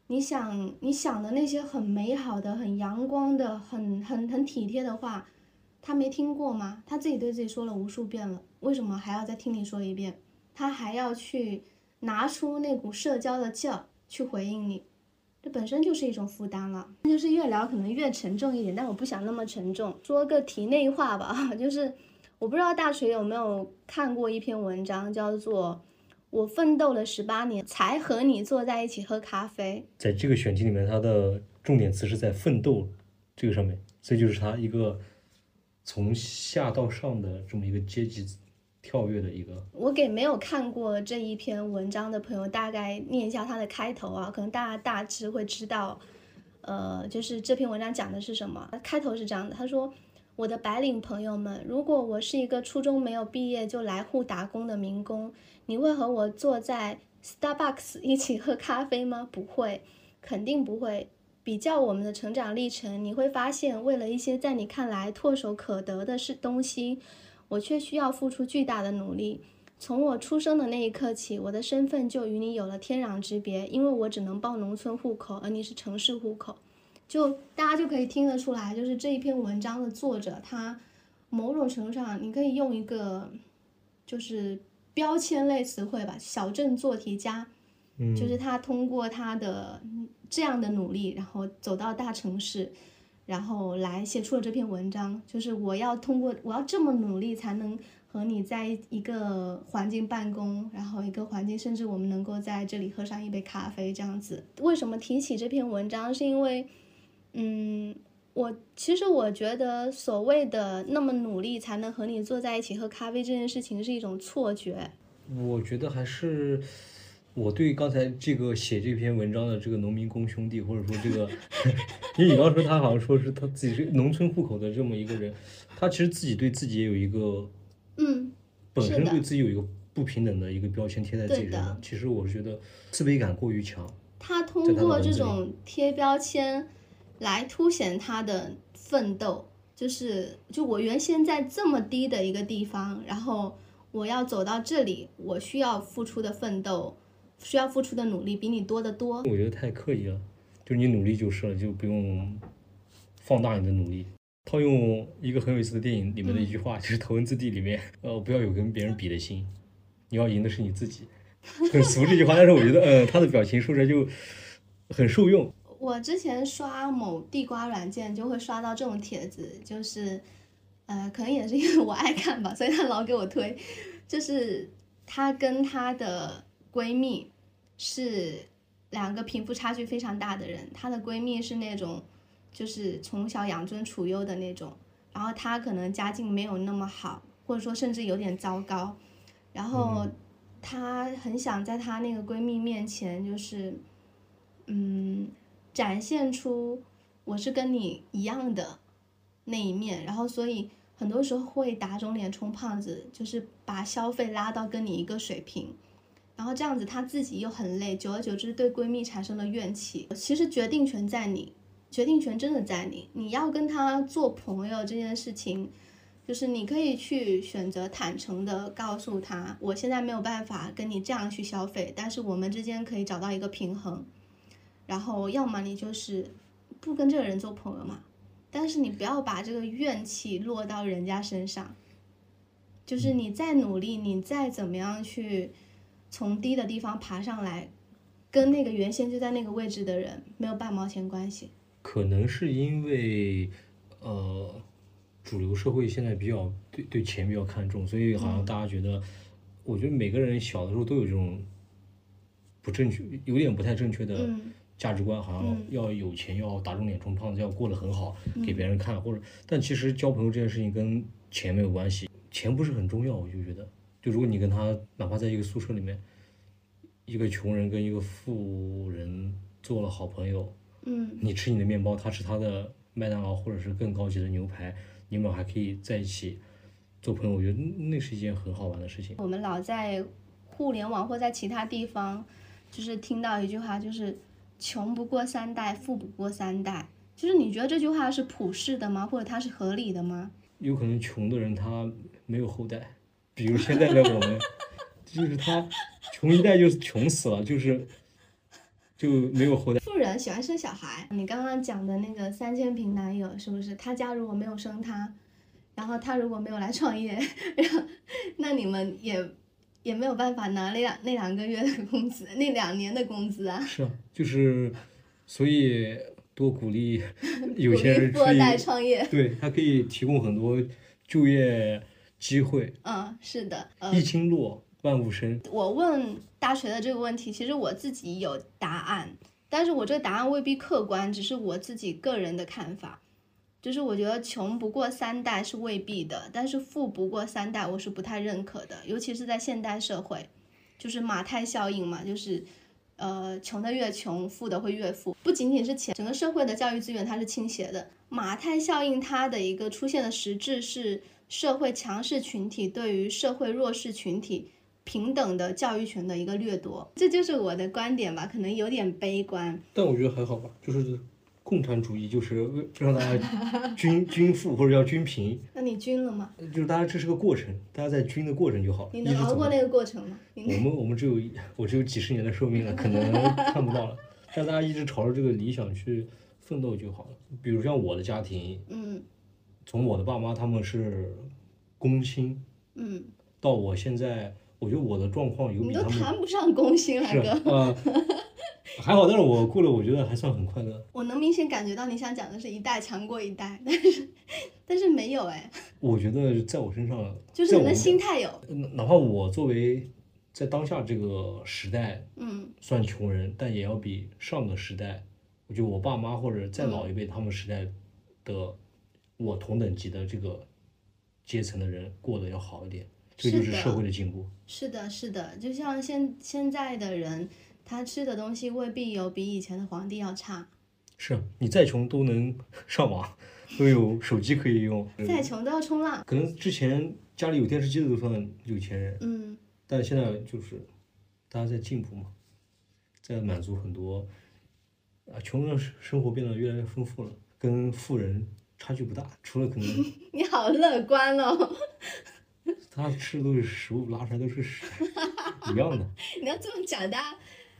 [SPEAKER 2] 你想你想的那些很美好的、很阳光的、很很很体贴的话，他没听过吗？他自己对自己说了无数遍了，为什么还要再听你说一遍？他还要去拿出那股社交的劲儿去回应你，这本身就是一种负担了。那就是越聊可能越沉重一点，但我不想那么沉重。说个题内话吧，就是我不知道大锤有没有看过一篇文章，叫做《我奋斗了十八年才和你坐在一起喝咖啡》。
[SPEAKER 1] 在这个选题里面，它的重点词是在奋斗这个上面，所以就是它一个从下到上的这么一个阶级跳跃的一个。
[SPEAKER 2] 我给没有看过这一篇文章的朋友大概念一下它的开头啊，可能大家大致会知道，呃，就是这篇文章讲的是什么。开头是这样的，他说：“我的白领朋友们，如果我是一个初中没有毕业就来沪打工的民工，你会和我坐在 Starbucks 一起喝咖啡吗？不会，肯定不会。”比较我们的成长历程，你会发现，为了一些在你看来唾手可得的是东西，我却需要付出巨大的努力。从我出生的那一刻起，我的身份就与你有了天壤之别，因为我只能报农村户口，而你是城市户口。就大家就可以听得出来，就是这一篇文章的作者，他某种程度上，你可以用一个就是标签类词汇吧，小镇做题家，
[SPEAKER 1] 嗯，
[SPEAKER 2] 就是他通过他的这样的努力，然后走到大城市，然后来写出了这篇文章。就是我要通过我要这么努力，才能和你在一个环境办公，然后一个环境，甚至我们能够在这里喝上一杯咖啡这样子。为什么提起这篇文章？是因为，嗯。我其实我觉得所谓的那么努力才能和你坐在一起喝咖啡这件事情是一种错觉。
[SPEAKER 1] 我觉得还是我对刚才这个写这篇文章的这个农民工兄弟，或者说这个，因为你刚说他好像说是他自己是农村户口的这么一个人，他其实自己对自己也有一个
[SPEAKER 2] 嗯，
[SPEAKER 1] 本身对自己有一个不平等的一个标签贴在自己身上。其实我是觉得自卑感过于强。
[SPEAKER 2] 他通过这种贴标签来凸显他的奋斗，就是就我原先在这么低的一个地方，然后我要走到这里，我需要付出的奋斗，需要付出的努力比你多得多。
[SPEAKER 1] 我觉得太刻意了，就是你努力就是了，就不用放大你的努力。套用一个很有意思的电影里面的一句话，就是《头文字 D》里面，呃，不要有跟别人比的心，你要赢的是你自己。很俗这句话，但是我觉得，呃，他的表情说出来就很受用。
[SPEAKER 2] 我之前刷某地瓜软件就会刷到这种帖子，就是，呃，可能也是因为我爱看吧，所以他老给我推，就是他跟他的闺蜜是两个贫富差距非常大的人，她的闺蜜是那种就是从小养尊处优的那种，然后她可能家境没有那么好，或者说甚至有点糟糕，然后她很想在她那个闺蜜面前就是嗯展现出我是跟你一样的那一面，然后所以很多时候会打肿脸充胖子，就是把消费拉到跟你一个水平。然后这样子，她自己又很累，久而久之对闺蜜产生了怨气。其实决定权在你，决定权真的在你。你要跟她做朋友这件事情，就是你可以去选择坦诚的告诉她，我现在没有办法跟你这样去消费，但是我们之间可以找到一个平衡。然后要么你就是不跟这个人做朋友嘛，但是你不要把这个怨气落到人家身上。就是你再努力，你再怎么样去。从低的地方爬上来，跟那个原先就在那个位置的人没有半毛钱关系。
[SPEAKER 1] 可能是因为，呃，主流社会现在比较对对钱比较看重，所以好像大家觉得，我觉得每个人小的时候都有这种不正确、有点不太正确的价值观，好像要有钱，要打肿脸充胖子，要过得很好给别人看，或者，但其实交朋友这件事情跟钱没有关系，钱不是很重要，我就觉得。就如果你跟他哪怕在一个宿舍里面，一个穷人跟一个富人做了好朋友，
[SPEAKER 2] 嗯，
[SPEAKER 1] 你吃你的面包，他吃他的麦当劳或者是更高级的牛排，你们还可以在一起做朋友，我觉得那是一件很好玩的事情。
[SPEAKER 2] 我们老在互联网或在其他地方，就是听到一句话，就是穷不过三代，富不过三代。就是你觉得这句话是普世的吗？或者它是合理的吗？
[SPEAKER 1] 有可能穷的人他没有后代。比如现在的我们，就是他穷一代就穷死了，就是就没有后代。
[SPEAKER 2] 富人喜欢生小孩，你刚刚讲的那个三千平男友是不是？他家如果没有生他，然后他如果没有来创业，然后那你们也也没有办法拿那两那两个月的工资，那两年的工资啊。
[SPEAKER 1] 是啊，就是所以多鼓励 有些人
[SPEAKER 2] 富二代创业，
[SPEAKER 1] 对他可以提供很多就业。机会，
[SPEAKER 2] 嗯，是的，
[SPEAKER 1] 一经落万物生。
[SPEAKER 2] 我问大锤的这个问题，其实我自己有答案，但是我这个答案未必客观，只是我自己个人的看法。就是我觉得穷不过三代是未必的，但是富不过三代我是不太认可的，尤其是在现代社会，就是马太效应嘛，就是，呃，穷的越穷，富的会越富。不仅仅是钱，整个社会的教育资源它是倾斜的。马太效应它的一个出现的实质是。社会强势群体对于社会弱势群体平等的教育权的一个掠夺，这就是我的观点吧，可能有点悲观。
[SPEAKER 1] 但我觉得还好吧，就是共产主义就是让大家均均富或者叫均贫。
[SPEAKER 2] 那你均了吗？
[SPEAKER 1] 就是大家这是个过程，大家在均的过程就好了。
[SPEAKER 2] 你能熬过那个过程吗？
[SPEAKER 1] 我们我们只有我只有几十年的寿命了，可能 看不到了。但大家一直朝着这个理想去奋斗就好了。比如像我的家庭，
[SPEAKER 2] 嗯。
[SPEAKER 1] 从我的爸妈他们是工薪，
[SPEAKER 2] 嗯，
[SPEAKER 1] 到我现在，我觉得我的状况有比他们。
[SPEAKER 2] 你都谈不上工薪了，哥。
[SPEAKER 1] 呃，还好，但是我过了，我觉得还算很快乐。
[SPEAKER 2] 我能明显感觉到你想讲的是一代强过一代，但是但是没有哎。
[SPEAKER 1] 我觉得在我身上，
[SPEAKER 2] 就是你的心态有。
[SPEAKER 1] 哪怕我作为在当下这个时代，
[SPEAKER 2] 嗯，
[SPEAKER 1] 算穷人，但也要比上个时代，我觉得我爸妈或者再老一辈他们时代的。我同等级的这个阶层的人过得要好一点，这就是社会的进步。
[SPEAKER 2] 是的，是的，就像现现在的人，他吃的东西未必有比以前的皇帝要差。
[SPEAKER 1] 是你再穷都能 上网，都有手机可以用。
[SPEAKER 2] 再穷都要冲浪。
[SPEAKER 1] 可能之前家里有电视机的都算有钱人。
[SPEAKER 2] 嗯。
[SPEAKER 1] 但现在就是大家在进步嘛，在满足很多啊，穷人生活变得越来越丰富了，跟富人。差距不大，除了可能。
[SPEAKER 2] 你好乐观哦。
[SPEAKER 1] 他吃的都是食物，拉出来都是屎，一样的。
[SPEAKER 2] 你要这么讲，大家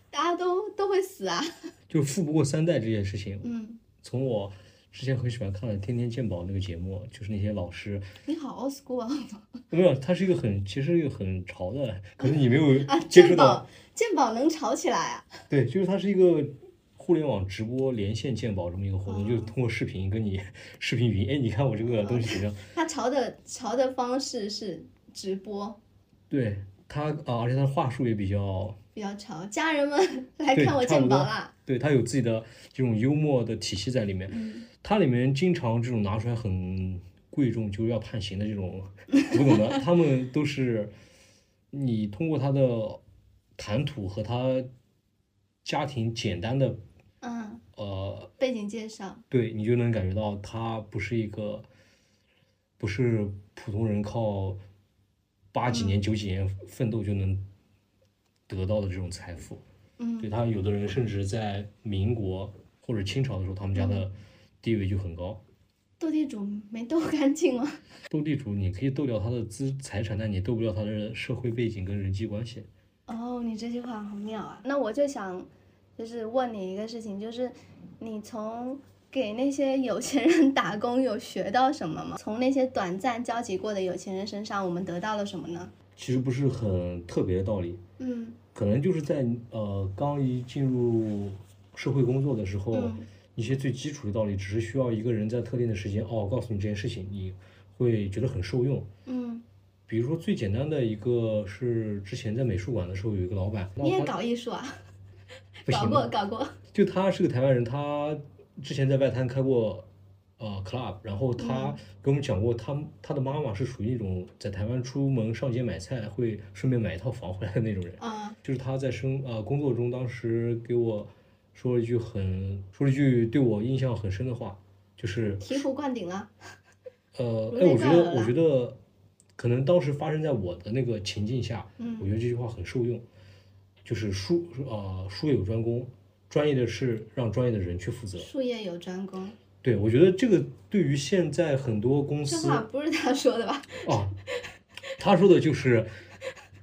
[SPEAKER 2] 大家都都会死啊。
[SPEAKER 1] 就富不过三代这件事情。
[SPEAKER 2] 嗯。
[SPEAKER 1] 从我之前很喜欢看的《天天鉴宝》那个节目，就是那些老师。
[SPEAKER 2] 你好，old school 啊。
[SPEAKER 1] 没有，他是一个很，其实一个很潮的，可能你没有 接触到。
[SPEAKER 2] 鉴宝能潮起来啊？
[SPEAKER 1] 对，就是他是一个。互联网直播连线鉴宝这么一个活动，就是通过视频跟你视频语音，哎，你看我这个东西怎么样？
[SPEAKER 2] 他潮的潮的方式是直播。
[SPEAKER 1] 对他啊，而且他话术也比较
[SPEAKER 2] 比较潮，家人们来看我鉴宝啦。
[SPEAKER 1] 对，他有自己的这种幽默的体系在里面。
[SPEAKER 2] 嗯
[SPEAKER 1] 里面经常这种拿出来很贵重，就是要判刑的这种，不懂的，他们都是你通过他的谈吐和他家庭简单的
[SPEAKER 2] 嗯，
[SPEAKER 1] 呃，
[SPEAKER 2] 背景介绍，
[SPEAKER 1] 对你就能感觉到他不是一个不是普通人靠八几年、九几年奋斗就能得到的这种财富。
[SPEAKER 2] 嗯
[SPEAKER 1] 对他有的人甚至在民国或者清朝的时候，他们家
[SPEAKER 2] 嗯
[SPEAKER 1] 的地位就很高。
[SPEAKER 2] 斗地主没斗干净吗？
[SPEAKER 1] 斗地主，你可以斗掉他的资财产，但你斗不掉他的社会背景跟人际关系。
[SPEAKER 2] 哦，你这句话好妙啊！那我就想，就是问你一个事情，就是你从给那些有钱人打工有学到什么吗？从那些短暂交集过的有钱人身上，我们得到了什么呢？
[SPEAKER 1] 其实不是很特别的道理，
[SPEAKER 2] 嗯
[SPEAKER 1] 可能就是在呃刚一进入社会工作的时候，
[SPEAKER 2] 嗯
[SPEAKER 1] 一些最基础的道理，只是需要一个人在特定的时间哦告诉你这件事情，你会觉得很受用。
[SPEAKER 2] 嗯，
[SPEAKER 1] 比如说最简单的一个是之前在美术馆的时候有一个老板，
[SPEAKER 2] 你也搞艺术啊？搞
[SPEAKER 1] 不行
[SPEAKER 2] 过搞过。
[SPEAKER 1] 就他是个台湾人，他之前在外滩开过呃 club，然后他跟我们讲过他，他的妈妈是属于那种在台湾出门上街买菜会顺便买一套房回来的那种人。
[SPEAKER 2] 啊
[SPEAKER 1] 就是他在生呃工作中，当时给我说了一句很说了一句对我印象很深的话，就是
[SPEAKER 2] 醍醐灌顶了。
[SPEAKER 1] 呃，
[SPEAKER 2] 如
[SPEAKER 1] 哎，我觉得我觉得可能当时发生在我的那个情境下，
[SPEAKER 2] 嗯
[SPEAKER 1] 我觉得这句话很受用，就是术呃术业有专攻，专业的事让专业的人去负责。
[SPEAKER 2] 术业有专攻，
[SPEAKER 1] 对，我觉得这个对于现在很多公
[SPEAKER 2] 这
[SPEAKER 1] 司
[SPEAKER 2] 话不是他说的吧？
[SPEAKER 1] 哦，他说的就是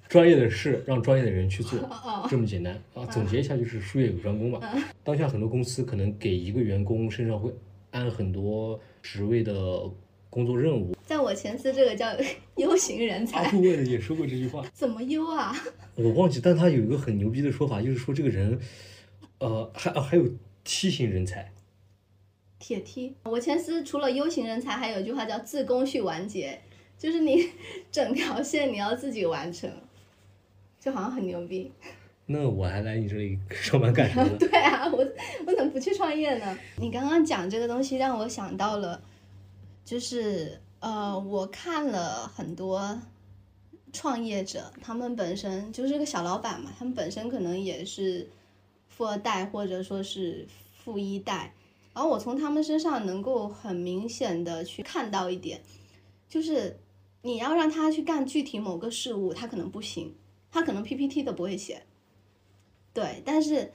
[SPEAKER 1] 专业的事让专业的人去做，
[SPEAKER 2] 哦
[SPEAKER 1] 这么简单啊。总结一下就是术业有专攻嘛。当下很多公司可能给一个员工身上会安很多职位的工作任务。
[SPEAKER 2] 在我前司这个叫 U 型人才，
[SPEAKER 1] 阿布问也说过这句话，
[SPEAKER 2] 怎么 U 啊？
[SPEAKER 1] 我忘记，但他有一个很牛逼的说法，就是说这个人，呃，还啊还有梯形人才。
[SPEAKER 2] 铁梯。我前司除了 U 型人才，还有一句话叫自工序完结，就是你整条线你要自己完成，就好像很牛逼。
[SPEAKER 1] 那我还来你这里上班干什么呢？
[SPEAKER 2] 对啊，我我怎么不去创业呢？你刚刚讲这个东西让我想到了，就是呃，我看了很多创业者，他们本身就是个小老板嘛，他们本身可能也是富二代或者说是富一代，然后我从他们身上能够很明显的去看到一点，就是你要让他去干具体某个事物，他可能不行，他可能 PPT 都不会写。对，但是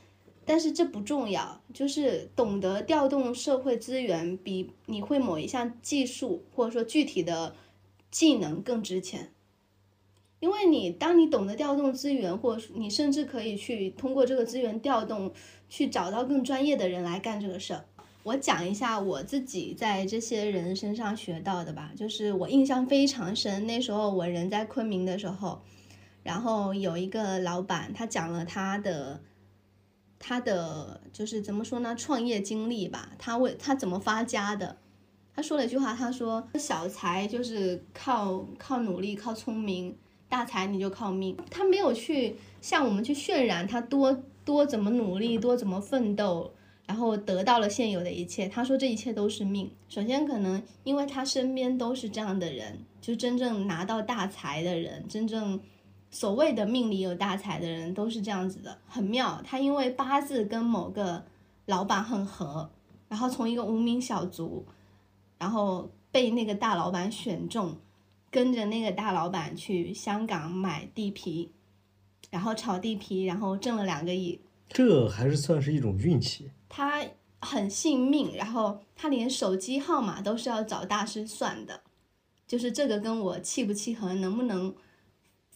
[SPEAKER 2] 但是这不重要，就是懂得调动社会资源，比你会某一项技术或者说具体的技能更值钱。因为你当你懂得调动资源，或者你甚至可以去通过这个资源调动，去找到更专业的人来干这个事儿。我讲一下我自己在这些人身上学到的吧，就是我印象非常深。那时候我人在昆明的时候，然后有一个老板，他讲了他的他的就是怎么说呢，创业经历吧，他为他怎么发家的。他说了一句话，他说小财就是靠靠努力、靠聪明，大财你就靠命。他没有去向我们去渲染他多多怎么努力，多怎么奋斗，然后得到了现有的一切。他说这一切都是命。首先，可能因为他身边都是这样的人，就真正拿到大财的人，真正所谓的命里有大财的人都是这样子的，很妙。他因为八字跟某个老板很合，然后从一个无名小卒，然后被那个大老板选中，跟着那个大老板去香港买地皮，然后炒地皮，然后挣了两个亿。
[SPEAKER 1] 这还是算是一种运气。
[SPEAKER 2] 他很信命，然后他连手机号码都是要找大师算的，就是这个跟我契不契合，能不能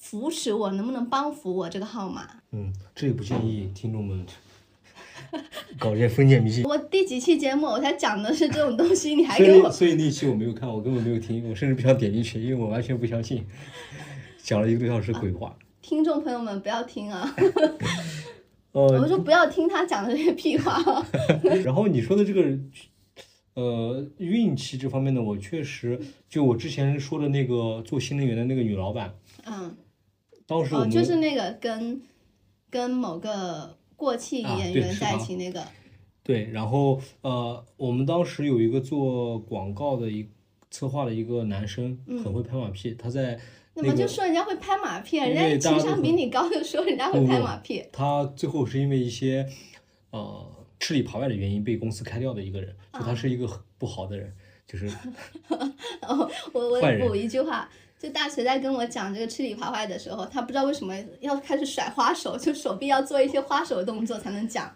[SPEAKER 2] 扶持我，能不能帮扶我这个号码。
[SPEAKER 1] 嗯，这也不建议听众们 搞这些封建迷信。
[SPEAKER 2] 我第几期节目我才讲的是这种东西，你还给我
[SPEAKER 1] 所以那期我没有看，我根本没有听，我甚至不想点进去，因为我完全不相信，讲了一个多小时鬼话。
[SPEAKER 2] 听众朋友们不要听啊！
[SPEAKER 1] 呃
[SPEAKER 2] 我，说不要听他讲的这些屁话啊。
[SPEAKER 1] 然后你说的这个，呃，运气这方面呢，我确实就我之前说的那个做新能源的那个女老板，
[SPEAKER 2] 嗯，
[SPEAKER 1] 当时我们、
[SPEAKER 2] 哦，就是那个跟跟某个过气
[SPEAKER 1] 啊
[SPEAKER 2] 演员在一起那个，
[SPEAKER 1] 对，然后呃，我们当时有一个做广告的一策划的一个男生，很会拍马屁，他在
[SPEAKER 2] 那么就说人家会拍马屁，
[SPEAKER 1] 因
[SPEAKER 2] 人家情商比你高的说人家会拍马屁。
[SPEAKER 1] 他最后是因为一些呃吃里扒外的原因被公司开掉的一个人，就他是一个很不好的人，就是
[SPEAKER 2] 哦，我我补一句话，就大锤在跟我讲这个吃里扒外的时候，他不知道为什么要开始甩花手，就手臂要做一些花手动作才能讲。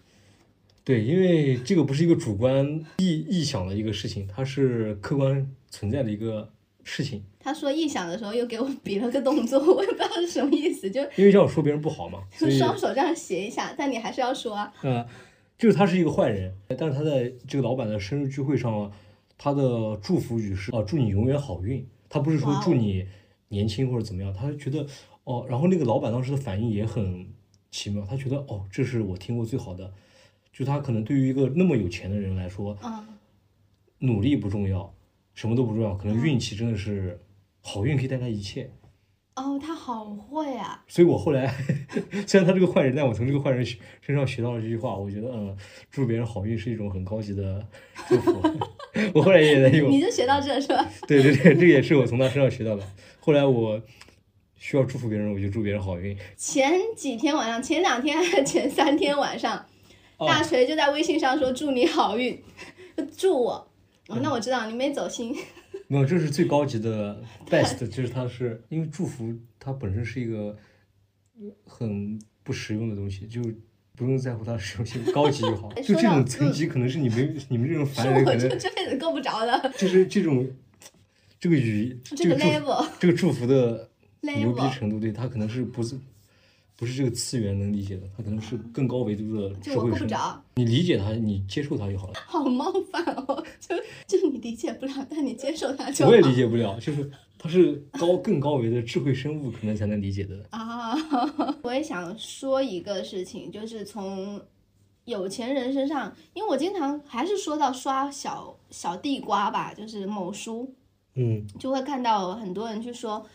[SPEAKER 1] 对，因为这个不是一个主观臆臆想的一个事情，它是客观存在的一个事情。
[SPEAKER 2] 他说臆想的时候又给我比了个动作，我也不知道是什么意思，就
[SPEAKER 1] 因为这样说别人不好嘛，就
[SPEAKER 2] 双手这样斜一下，但你还是要说啊。
[SPEAKER 1] 呃，就是他是一个坏人，但是他在这个老板的生日聚会上，他的祝福语是啊、祝你永远好运。他不是说祝你年轻或者怎么样，他觉得哦，然后那个老板当时的反应也很奇妙，他觉得哦，这是我听过最好的。就他可能对于一个那么有钱的人来说，
[SPEAKER 2] 嗯，
[SPEAKER 1] 努力不重要，什么都不重要，可能运气真的是好运可以带来一切。
[SPEAKER 2] 哦，他好会啊。
[SPEAKER 1] 所以我后来 虽然他是个坏人，但我从这个坏人身上学到了这句话，我觉得嗯，祝别人好运是一种很高级的祝福。我后来也在用，
[SPEAKER 2] 你就学到这是吧？
[SPEAKER 1] 对对对，这也是我从他身上学到的。后来我需要祝福别人，我就祝别人好运。
[SPEAKER 2] 前几天晚上，前两天还是前三天晚上，
[SPEAKER 1] 哦
[SPEAKER 2] 大锤就在微信上说祝你好运，祝我。哦，那我知道你没走心。
[SPEAKER 1] 没有，这是最高级的 best，就是它是因为祝福它本身是一个很不实用的东西，就不用在乎它实用性，高级就好。就这种层级，可能是你们 你们这种凡人可能
[SPEAKER 2] 就这辈子够不着的
[SPEAKER 1] 就是这种这个语
[SPEAKER 2] 这个 level
[SPEAKER 1] 这个祝福的牛逼程度，对他可能是不是不是这个次元能理解的，它可能是更高维度的
[SPEAKER 2] 就我
[SPEAKER 1] 社会生物。
[SPEAKER 2] 够不着，
[SPEAKER 1] 你理解它，你接受它就好了。
[SPEAKER 2] 好冒犯哦！就就你理解不了，但你接受它就好。
[SPEAKER 1] 我也理解不了，就是它是高更高维的智慧生物，可能才能理解的。
[SPEAKER 2] 啊，我也想说一个事情，就是从有钱人身上，因为我经常还是说到刷小小地瓜吧，就是某书
[SPEAKER 1] 嗯
[SPEAKER 2] 就会看到很多人去说，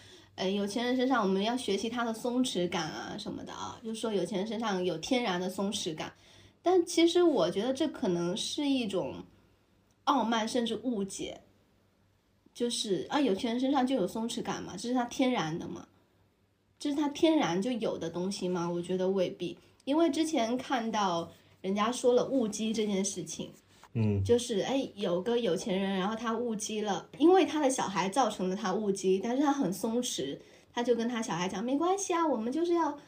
[SPEAKER 2] 呃，有钱人身上我们要学习他的松弛感啊什么的啊，就是说有钱人身上有天然的松弛感，但其实我觉得这可能是一种傲慢甚至误解，就是啊，有钱人身上就有松弛感嘛，这是他天然的嘛，这是他天然就有的东西吗？我觉得未必，因为之前看到人家说了误机这件事情。
[SPEAKER 1] 嗯
[SPEAKER 2] 就是哎，有个有钱人，然后他误机了，因为他的小孩造成了他误机，但是他很松弛，他就跟他小孩讲，没关系啊，我们就是要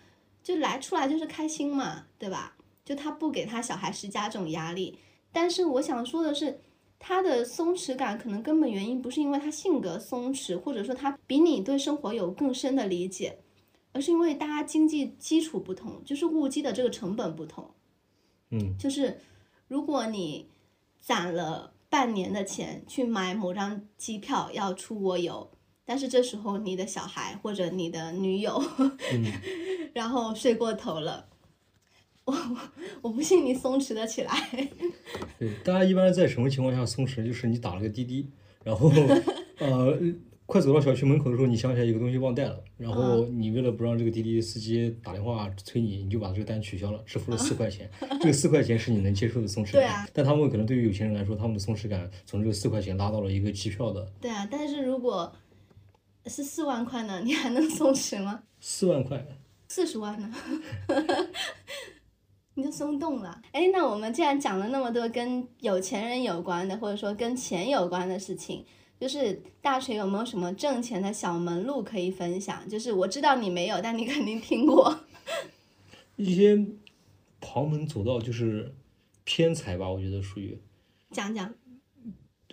[SPEAKER 2] 就来出来就是开心嘛，对吧？就他不给他小孩施加这种压力。但是我想说的是，他的松弛感可能根本原因不是因为他性格松弛，或者说他比你对生活有更深的理解，而是因为大家经济基础不同，就是误机的这个成本不同。
[SPEAKER 1] 嗯
[SPEAKER 2] 就是如果你攒了半年的钱去买某张机票要出国游，但是这时候你的小孩或者你的女友，
[SPEAKER 1] 嗯，
[SPEAKER 2] 然后睡过头了，我我不信你松弛得起来。
[SPEAKER 1] 对，大家一般在什么情况下松弛？就是你打了个滴滴，然后 呃，快走到小区门口的时候，你想起来有个东西忘带了，然后你为了不让这个滴滴司机打电话催你，你就把这个单取消了，支付了四块钱。这个四块钱是你能接受的松弛感，
[SPEAKER 2] 啊
[SPEAKER 1] 但他们可能对于有钱人来说，他们的松弛感从这个四块钱拉到了一个机票的
[SPEAKER 2] 对啊，但是如果是四万块呢，你还能松弛吗？
[SPEAKER 1] 四万块。
[SPEAKER 2] 四十万呢？你就松动了。哎，那我们既然讲了那么多跟有钱人有关的，或者说跟钱有关的事情，就是大锤有没有什么挣钱的小门路可以分享？就是我知道你没有，但你肯定听过。
[SPEAKER 1] 一些旁门左道就是偏财吧，我觉得属于。
[SPEAKER 2] 讲讲。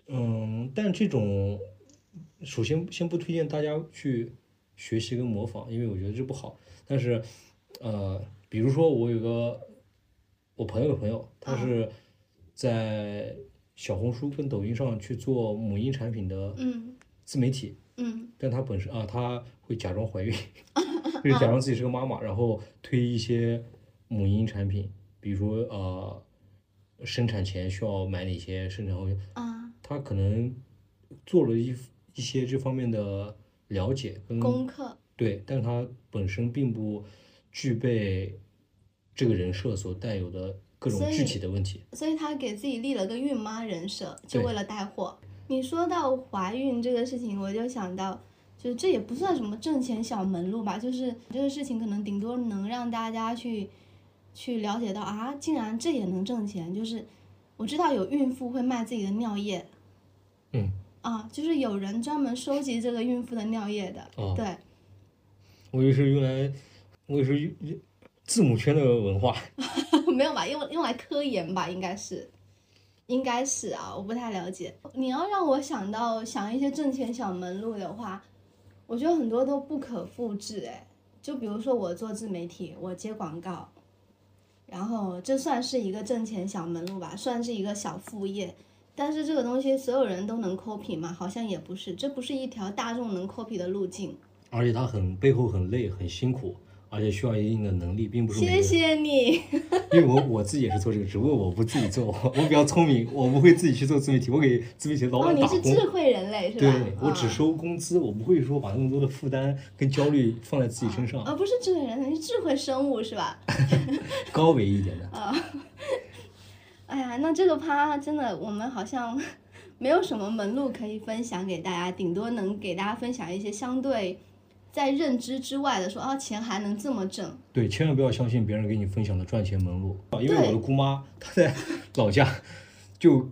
[SPEAKER 1] 嗯，但这种首先先不推荐大家去学习跟模仿，因为我觉得这不好。但是，呃，比如说我有个我朋友的朋友，他是在小红书跟抖音上去做母婴产品的
[SPEAKER 2] 嗯。
[SPEAKER 1] 自媒体，
[SPEAKER 2] 嗯。
[SPEAKER 1] 但她本身啊，她会假装怀孕，就是假装自己是个妈妈，然后推一些母婴产品，比如说呃，生产前需要买哪些，生产后
[SPEAKER 2] 啊，
[SPEAKER 1] 他可能做了一一些这方面的了解跟
[SPEAKER 2] 功课。
[SPEAKER 1] 对，但是他本身并不具备这个人设所带有的各种具体的问题。
[SPEAKER 2] 所以她给自己立了个孕妈人设，就为了带货。你说到怀孕这个事情，我就想到，就是这也不算什么挣钱小门路吧，就是这个事情可能顶多能让大家去去了解到啊，竟然这也能挣钱。就是我知道有孕妇会卖自己的尿液，
[SPEAKER 1] 嗯，
[SPEAKER 2] 啊，就是有人专门收集这个孕妇的尿液的，
[SPEAKER 1] 哦
[SPEAKER 2] 对。
[SPEAKER 1] 我也是用来，我以为是用字母圈的文化。
[SPEAKER 2] 没有吧？用用来科研吧，应该是，应该是啊，我不太了解。你要让我想到想一些挣钱小门路的话，我觉得很多都不可复制。哎，就比如说我做自媒体，我接广告，然后这算是一个挣钱小门路吧，算是一个小副业。但是这个东西所有人都能 copy 吗？好像也不是，这不是一条大众能 copy 的路径。
[SPEAKER 1] 而且它很背后很累很辛苦，而且需要一定的能力，并不是
[SPEAKER 2] 谢谢你。
[SPEAKER 1] 因为我我自己也是做这个，只不过我不自己做，我比较聪明，我不会自己去做自媒体，我给自媒体的老
[SPEAKER 2] 哦，
[SPEAKER 1] 板打工。
[SPEAKER 2] 你是智慧人类是吧
[SPEAKER 1] 对
[SPEAKER 2] 吧？
[SPEAKER 1] 我只
[SPEAKER 2] 啊
[SPEAKER 1] 收工资，我不会说把那么多的负担跟焦虑放在自己身上，
[SPEAKER 2] 啊不是智慧人类，是智慧生物是吧？
[SPEAKER 1] 高维一点的。
[SPEAKER 2] 啊哎呀，那这个趴真的，我们好像没有什么门路可以分享给大家，顶多能给大家分享一些相对在认知之外的说，啊，钱还能这么挣。
[SPEAKER 1] 对，千万不要相信别人给你分享的赚钱门路啊，因为我的姑妈她在 老家 就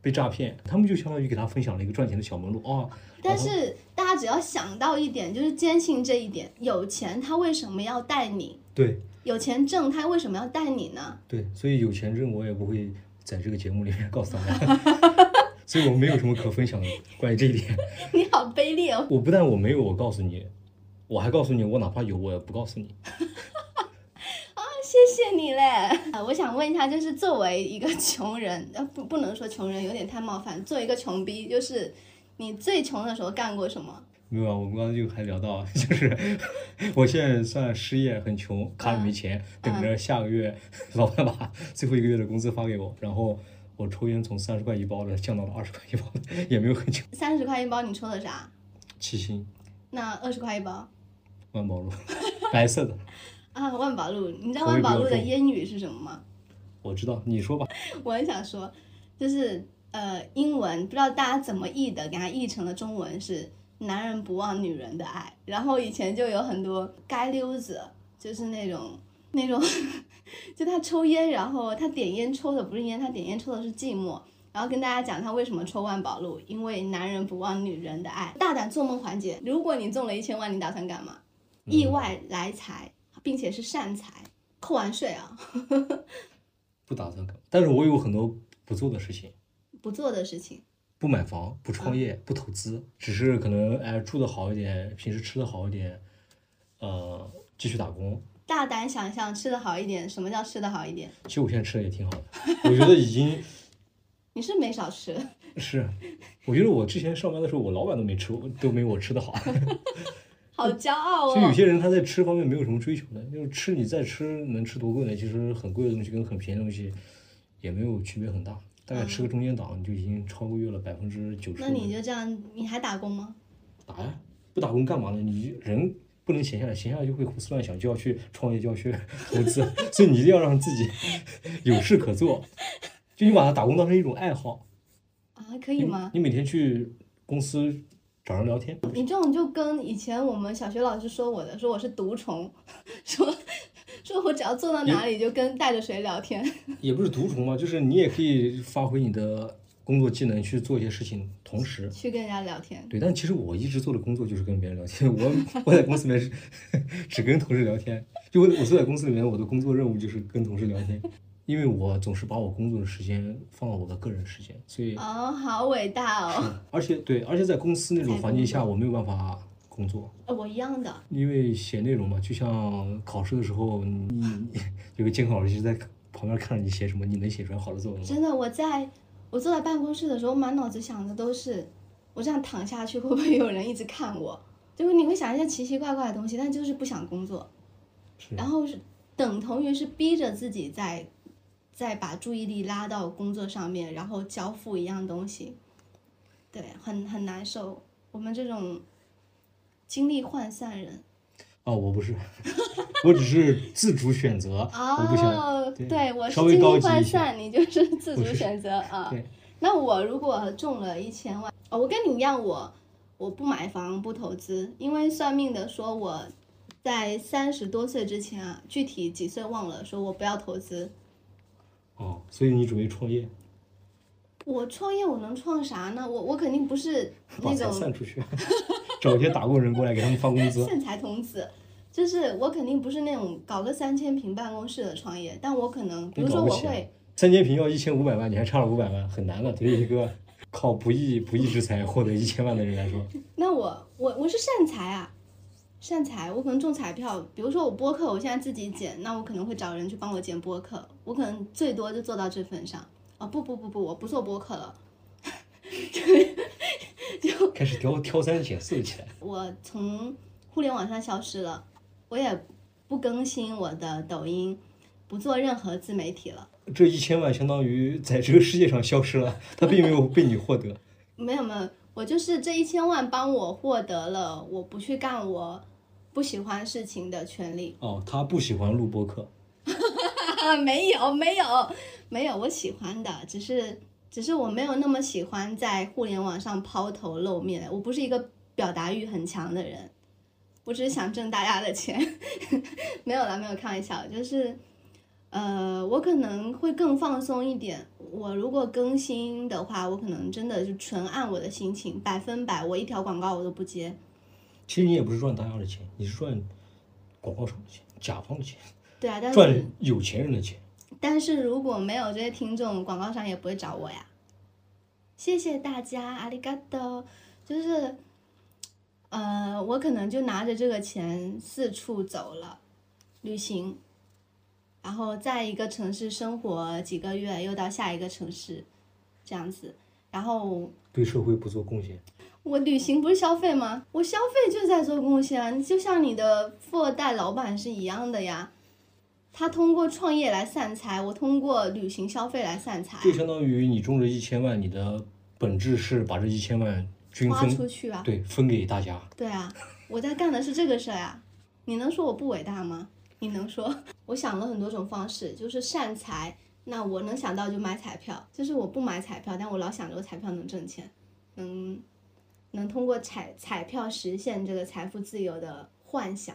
[SPEAKER 1] 被诈骗，他们就相当于给她分享了一个赚钱的小门路啊。
[SPEAKER 2] 但是大家只要想到一点，就是坚信这一点，有钱他为什么要带你？
[SPEAKER 1] 对
[SPEAKER 2] 有钱挣他为什么要带你呢？
[SPEAKER 1] 对，所以有钱挣我也不会在这个节目里面 告诉大家，所以我没有什么可分享的关于这一点。
[SPEAKER 2] 你好卑劣哦！
[SPEAKER 1] 我不但我没有，我告诉你，我还告诉你，我哪怕有，我也不告诉你。
[SPEAKER 2] 啊 谢谢你嘞！啊，我想问一下，就是作为一个穷人，呃，不不能说穷人，有点太冒犯。作为一个穷逼，就是你最穷的时候干过什么？
[SPEAKER 1] 没有啊，我们刚刚就还聊到，就是我现在算失业，很穷，卡里没钱，等着下个月 老板把最后一个月的工资发给我，然后我抽烟从三十块一包的降到了二十块一包的，也没有很穷。
[SPEAKER 2] 三十块一包，你抽的啥？
[SPEAKER 1] 七星
[SPEAKER 2] 那二十块一包
[SPEAKER 1] 万宝路，白色的，
[SPEAKER 2] 啊？万宝路，你知道万宝路的烟语是什么吗？
[SPEAKER 1] 我知道，你说吧。
[SPEAKER 2] 我很想说，就是呃，英文不知道大家怎么译的，给它译成了中文是“男人不忘女人的爱”。然后以前就有很多街溜子，就是那种那种，就他抽烟，然后他点烟抽的不是烟，他点烟抽的是寂寞。然后跟大家讲他为什么抽万宝路，因为男人不忘女人的爱。大胆做梦环节，如果你中了一千万，你打算干嘛？意外来财，并且是善财，扣完税啊，
[SPEAKER 1] 不打算搞，但是我有很多不做的事情，
[SPEAKER 2] 不做的事情。
[SPEAKER 1] 不买房，不创业，不投资，只是可能哎住的好一点，平时吃的好一点，呃，继续打工。
[SPEAKER 2] 大胆想象，吃的好一点。什么叫吃的好一点？
[SPEAKER 1] 其实我现在吃的也挺好的，我觉得已经
[SPEAKER 2] 你是没少吃，
[SPEAKER 1] 是，我觉得我之前上班的时候，我老板都没吃都没我吃的好。
[SPEAKER 2] 好骄傲
[SPEAKER 1] 所以有
[SPEAKER 2] 哦。
[SPEAKER 1] 些人他在吃方面没有什么追求的，就是吃你再吃能吃多贵呢？其实很贵的东西跟很便宜的东西也没有区别很大，大概吃个中间档，你就已经超越了百分之九十。
[SPEAKER 2] 那你就这样，你还打工吗？
[SPEAKER 1] 打呀，不打工干嘛呢？你人不能闲下来，闲下来就会胡思乱想，就要去创业，就要去投资，所以你一定要让自己有事可做，就你把它打工当成一种爱好。
[SPEAKER 2] 啊，可以
[SPEAKER 1] 你
[SPEAKER 2] 吗？
[SPEAKER 1] 你每天去公司找人聊天，
[SPEAKER 2] 你这种就跟以前我们小学老师说我的，说我是毒虫，说说我只要坐到哪里就跟带着谁聊天。
[SPEAKER 1] 也不是毒虫嘛，就是你也可以发挥你的工作技能去做一些事情，同时。
[SPEAKER 2] 去跟人家聊天。
[SPEAKER 1] 对，但其实我一直做的工作就是跟别人聊天。我我在公司里面是 只跟同事聊天，就我我坐在公司里面，我的工作任务就是跟同事聊天，因为我总是把我工作的时间放到我的个人时间，所以
[SPEAKER 2] 哦，好伟大哦！
[SPEAKER 1] 而且对，而且在公司那种环境下，我没有办法工作，
[SPEAKER 2] 呃我一样的，
[SPEAKER 1] 因为写内容嘛，就像考试的时候，你你 有个监考老师在旁边看着你写什么，你能写出来好的作文吗？
[SPEAKER 2] 真的，我在我坐在办公室的时候，满脑子想的都是我这样躺下去会不会有人一直看我？就是你会想一些奇奇怪怪的东西，但就是不想工作。
[SPEAKER 1] 是
[SPEAKER 2] 然后是等同于是逼着自己在再把注意力拉到工作上面，然后交付一样东西，对，很很难受。我们这种精力涣散人，
[SPEAKER 1] 哦，我不是，我只是自主选择，我不想。
[SPEAKER 2] 哦，
[SPEAKER 1] 对
[SPEAKER 2] 对，我是精力涣散，你就是自主选择啊。
[SPEAKER 1] 对，
[SPEAKER 2] 那我如果中了一千万，哦，我跟你一样，我我不买房不投资，因为算命的说我在三十多岁之前啊，具体几岁忘了，说我不要投资。
[SPEAKER 1] 哦，所以你准备创业，
[SPEAKER 2] 我创业我能创啥呢？我我肯定不是 那种
[SPEAKER 1] 散出去，找一些打工人过来给他们发工资。
[SPEAKER 2] 善财童子，就是我肯定不是那种搞个三千平办公室的创业，但我可能比如说我会。
[SPEAKER 1] 三千平要一千五百万，你还差了五百万，很难了。对于一个靠不义不义之财获得一千万的人来说，
[SPEAKER 2] 那我我我是善财啊，善财，我可能中彩票，比如说我播客，我现在自己剪，那我可能会找人去帮我剪播客，我可能最多就做到这份上。哦不不不不，我不做播客了，就
[SPEAKER 1] 开始挑挑三拣四起来。
[SPEAKER 2] 我从互联网上消失了，我也不更新我的抖音，不做任何自媒体了。
[SPEAKER 1] 这一千万相当于在这个世界上消失了，它并没有被你获得。
[SPEAKER 2] 没有没有，我就是这一千万帮我获得了我不去干我不喜欢事情的权利。
[SPEAKER 1] 哦，他不喜欢录播客，
[SPEAKER 2] 啊，没有没有没有，我喜欢的，只是只是我没有那么喜欢在互联网上抛头露面，我不是一个表达欲很强的人，我只是想挣大家的钱，没有啦，没有开玩笑，就是。呃，我可能会更放松一点。我如果更新的话，我可能真的就纯按我的心情，百分百，我一条广告我都不接。
[SPEAKER 1] 其实你也不是赚大家的钱，你是赚广告商的钱、甲方的钱，
[SPEAKER 2] 对啊，但是
[SPEAKER 1] 赚有钱人的钱。
[SPEAKER 2] 但是如果没有这些听众，广告商也不会找我呀。谢谢大家，阿里嘎多。就是，呃，我可能就拿着这个钱四处走了，旅行，然后在一个城市生活几个月，又到下一个城市，这样子。然后
[SPEAKER 1] 对社会不做贡献，
[SPEAKER 2] 我旅行不是消费吗？我消费就在做贡献啊，你就像你的富二代老板是一样的呀。他通过创业来散财，我通过旅行消费来散财，
[SPEAKER 1] 就相当于你中了一千万，你的本质是把这一千万均
[SPEAKER 2] 花
[SPEAKER 1] 分，
[SPEAKER 2] 出去啊。
[SPEAKER 1] 对，分给大家。
[SPEAKER 2] 对啊，我在干的是这个事儿啊。你能说我不伟大吗？你能说？我想了很多种方式，就是善财。那我能想到就买彩票，就是我不买彩票，但我老想着我彩票能挣钱，能能通过彩彩票实现这个财富自由的幻想。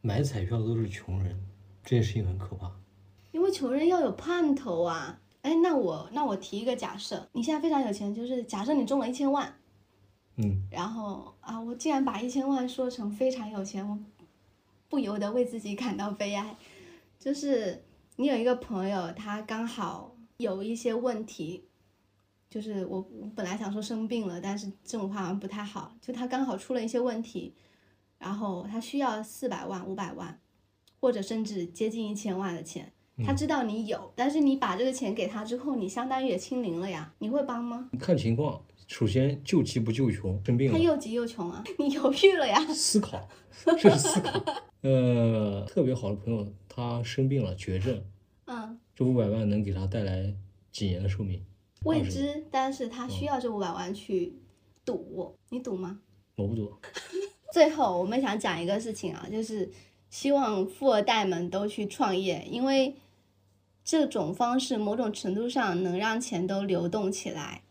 [SPEAKER 1] 买彩票的都是穷人，这件事情很可怕。
[SPEAKER 2] 因为穷人要有盼头啊。哎，那我那我提一个假设，你现在非常有钱，就是假设你中了一千万，
[SPEAKER 1] 嗯，
[SPEAKER 2] 然后啊，我竟然把一千万说成非常有钱，我不由得为自己感到悲哀。就是你有一个朋友，他刚好有一些问题，就是我我本来想说生病了，但是这种话好像不太好，就他刚好出了一些问题，然后他需要四百万、五百万，或者甚至接近一千万的钱。他知道你有，但是你把这个钱给他之后，你相当于也清零了呀，你会帮吗？
[SPEAKER 1] 看情况，首先救急不救穷，生病了
[SPEAKER 2] 他又急又穷啊，你犹豫了呀。
[SPEAKER 1] 思考，这是思考。呃，特别好的朋友，他生病了，绝症，
[SPEAKER 2] 嗯，
[SPEAKER 1] 这五百万能给他带来几年的寿命？
[SPEAKER 2] 未知，但是他需要这五百万去赌，你赌吗？
[SPEAKER 1] 我不赌。
[SPEAKER 2] 最后，我们想讲一个事情啊，就是希望富二代们都去创业，因为这种方式某种程度上能让钱都流动起来。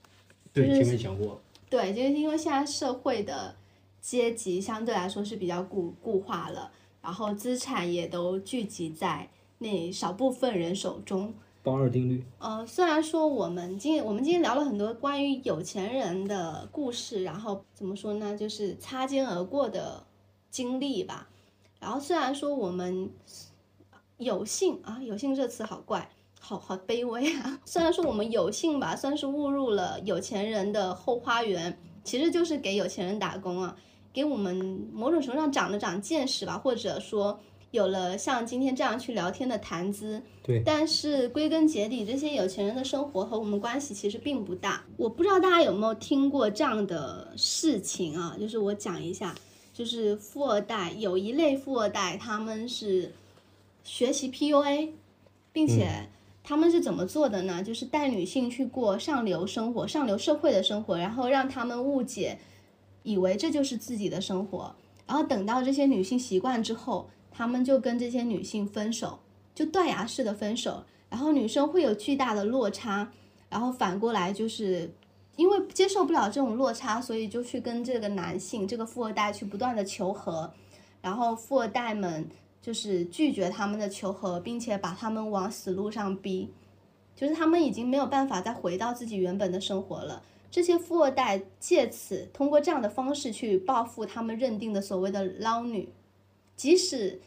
[SPEAKER 1] 对，
[SPEAKER 2] 就是
[SPEAKER 1] 前面讲过，
[SPEAKER 2] 对，就是因为现在社会的阶级相对来说是比较固固化了，然后资产也都聚集在那少部分人手中。
[SPEAKER 1] 八二定律。
[SPEAKER 2] 呃，虽然说我们今我们今天聊了很多关于有钱人的故事，然后怎么说呢，就是擦肩而过的经历吧。然后虽然说我们有幸啊，有幸这词好怪，好好卑微啊。虽然说我们有幸吧，算是误入了有钱人的后花园，其实就是给有钱人打工啊，给我们某种程度上长了长见识吧，或者说有了像今天这样去聊天的谈资。
[SPEAKER 1] 对，
[SPEAKER 2] 但是归根结底，这些有钱人的生活和我们关系其实并不大。我不知道大家有没有听过这样的事情啊？就是我讲一下，就是富二代有一类富二代，他们是学习 PUA，并且他们是怎么做的呢？就是带女性去过上流生活、上流社会的生活，然后让他们误解，以为这就是自己的生活。然后等到这些女性习惯之后，他们就跟这些女性分手，就断崖式的分手。然后女生会有巨大的落差，然后反过来就是因为接受不了这种落差，所以就去跟这个男性这个富二代去不断的求和，然后富二代们就是拒绝他们的求和，并且把他们往死路上逼，就是他们已经没有办法再回到自己原本的生活了。这些富二代借此通过这样的方式去报复他们认定的所谓的捞女，即使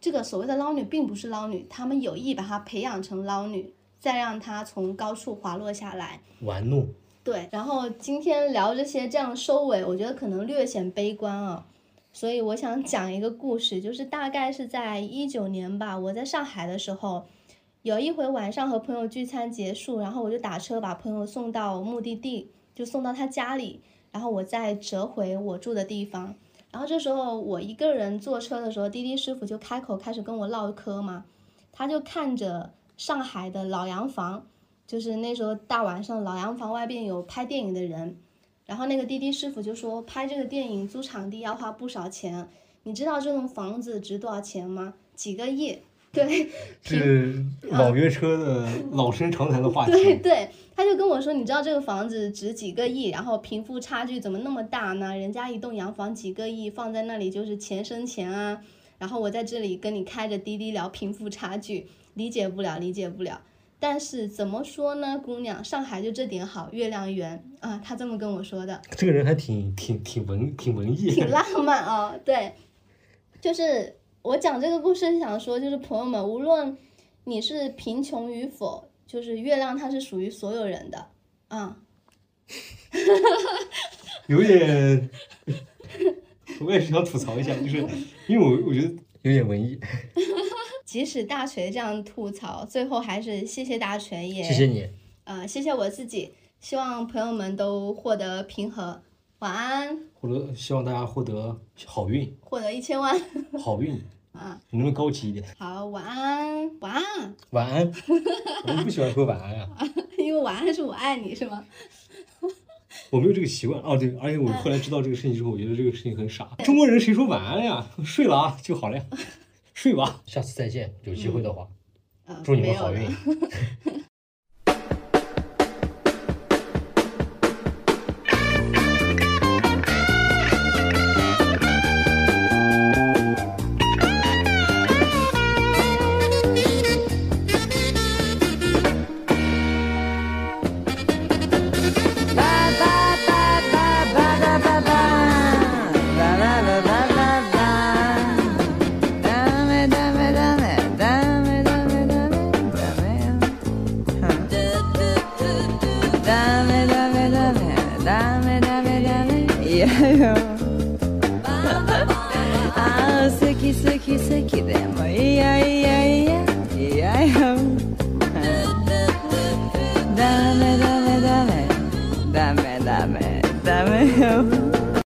[SPEAKER 2] 这个所谓的捞女并不是捞女，他们有意把她培养成捞女，再让她从高处滑落下来。
[SPEAKER 1] 玩弄，
[SPEAKER 2] 对，然后今天聊这些这样收尾，我觉得可能略显悲观啊，所以我想讲一个故事，就是大概是在一九年吧，我在上海的时候，有一回晚上和朋友聚餐结束，然后我就打车把朋友送到目的地，就送到他家里，然后我再折回我住的地方。然后这时候我一个人坐车的时候，滴滴师傅就开口开始跟我唠嗑嘛，他就看着上海的老洋房，就是那时候大晚上老洋房外边有拍电影的人，然后那个滴滴师傅就说拍这个电影租场地要花不少钱，你知道这栋房子值多少钱吗？几个亿。对，
[SPEAKER 1] 是网约车的 老生常谈的话题。
[SPEAKER 2] 对对，他就跟我说，你知道这个房子值几个亿，然后贫富差距怎么那么大呢？人家一栋洋房几个亿放在那里就是钱生钱啊。然后我在这里跟你开着滴滴聊贫富差距，理解不了，理解不了。但是怎么说呢，姑娘，上海就这点好，月亮圆啊，他这么跟我说的。
[SPEAKER 1] 这个人还挺挺挺文挺文艺，
[SPEAKER 2] 挺浪漫哦。对，就是我讲这个故事是想说，就是朋友们，无论你是贫穷与否，就是月亮它是属于所有人的啊。
[SPEAKER 1] 有点，我也是想吐槽一下，就是因为我我觉得有点文艺。
[SPEAKER 2] 即使大锤这样吐槽，最后还是谢谢大锤，也
[SPEAKER 1] 谢谢你。
[SPEAKER 2] 呃，谢谢我自己。希望朋友们都获得平和，晚安，
[SPEAKER 1] 获得希望大家获得好运，
[SPEAKER 2] 获得一千万。
[SPEAKER 1] 好运，
[SPEAKER 2] 啊，
[SPEAKER 1] 你能不能高级一点？
[SPEAKER 2] 好，晚安，晚安，
[SPEAKER 1] 晚安。我们不喜欢说晚安啊，
[SPEAKER 2] 因为晚安是我爱你是吗？
[SPEAKER 1] 我没有这个习惯。哦，对，而且我后来知道这个事情之后，我觉得这个事情很傻。中国人谁说晚安呀？睡了啊就好了呀，睡吧。下次再见，有机会的话，
[SPEAKER 2] 呃，
[SPEAKER 1] 祝你们好运。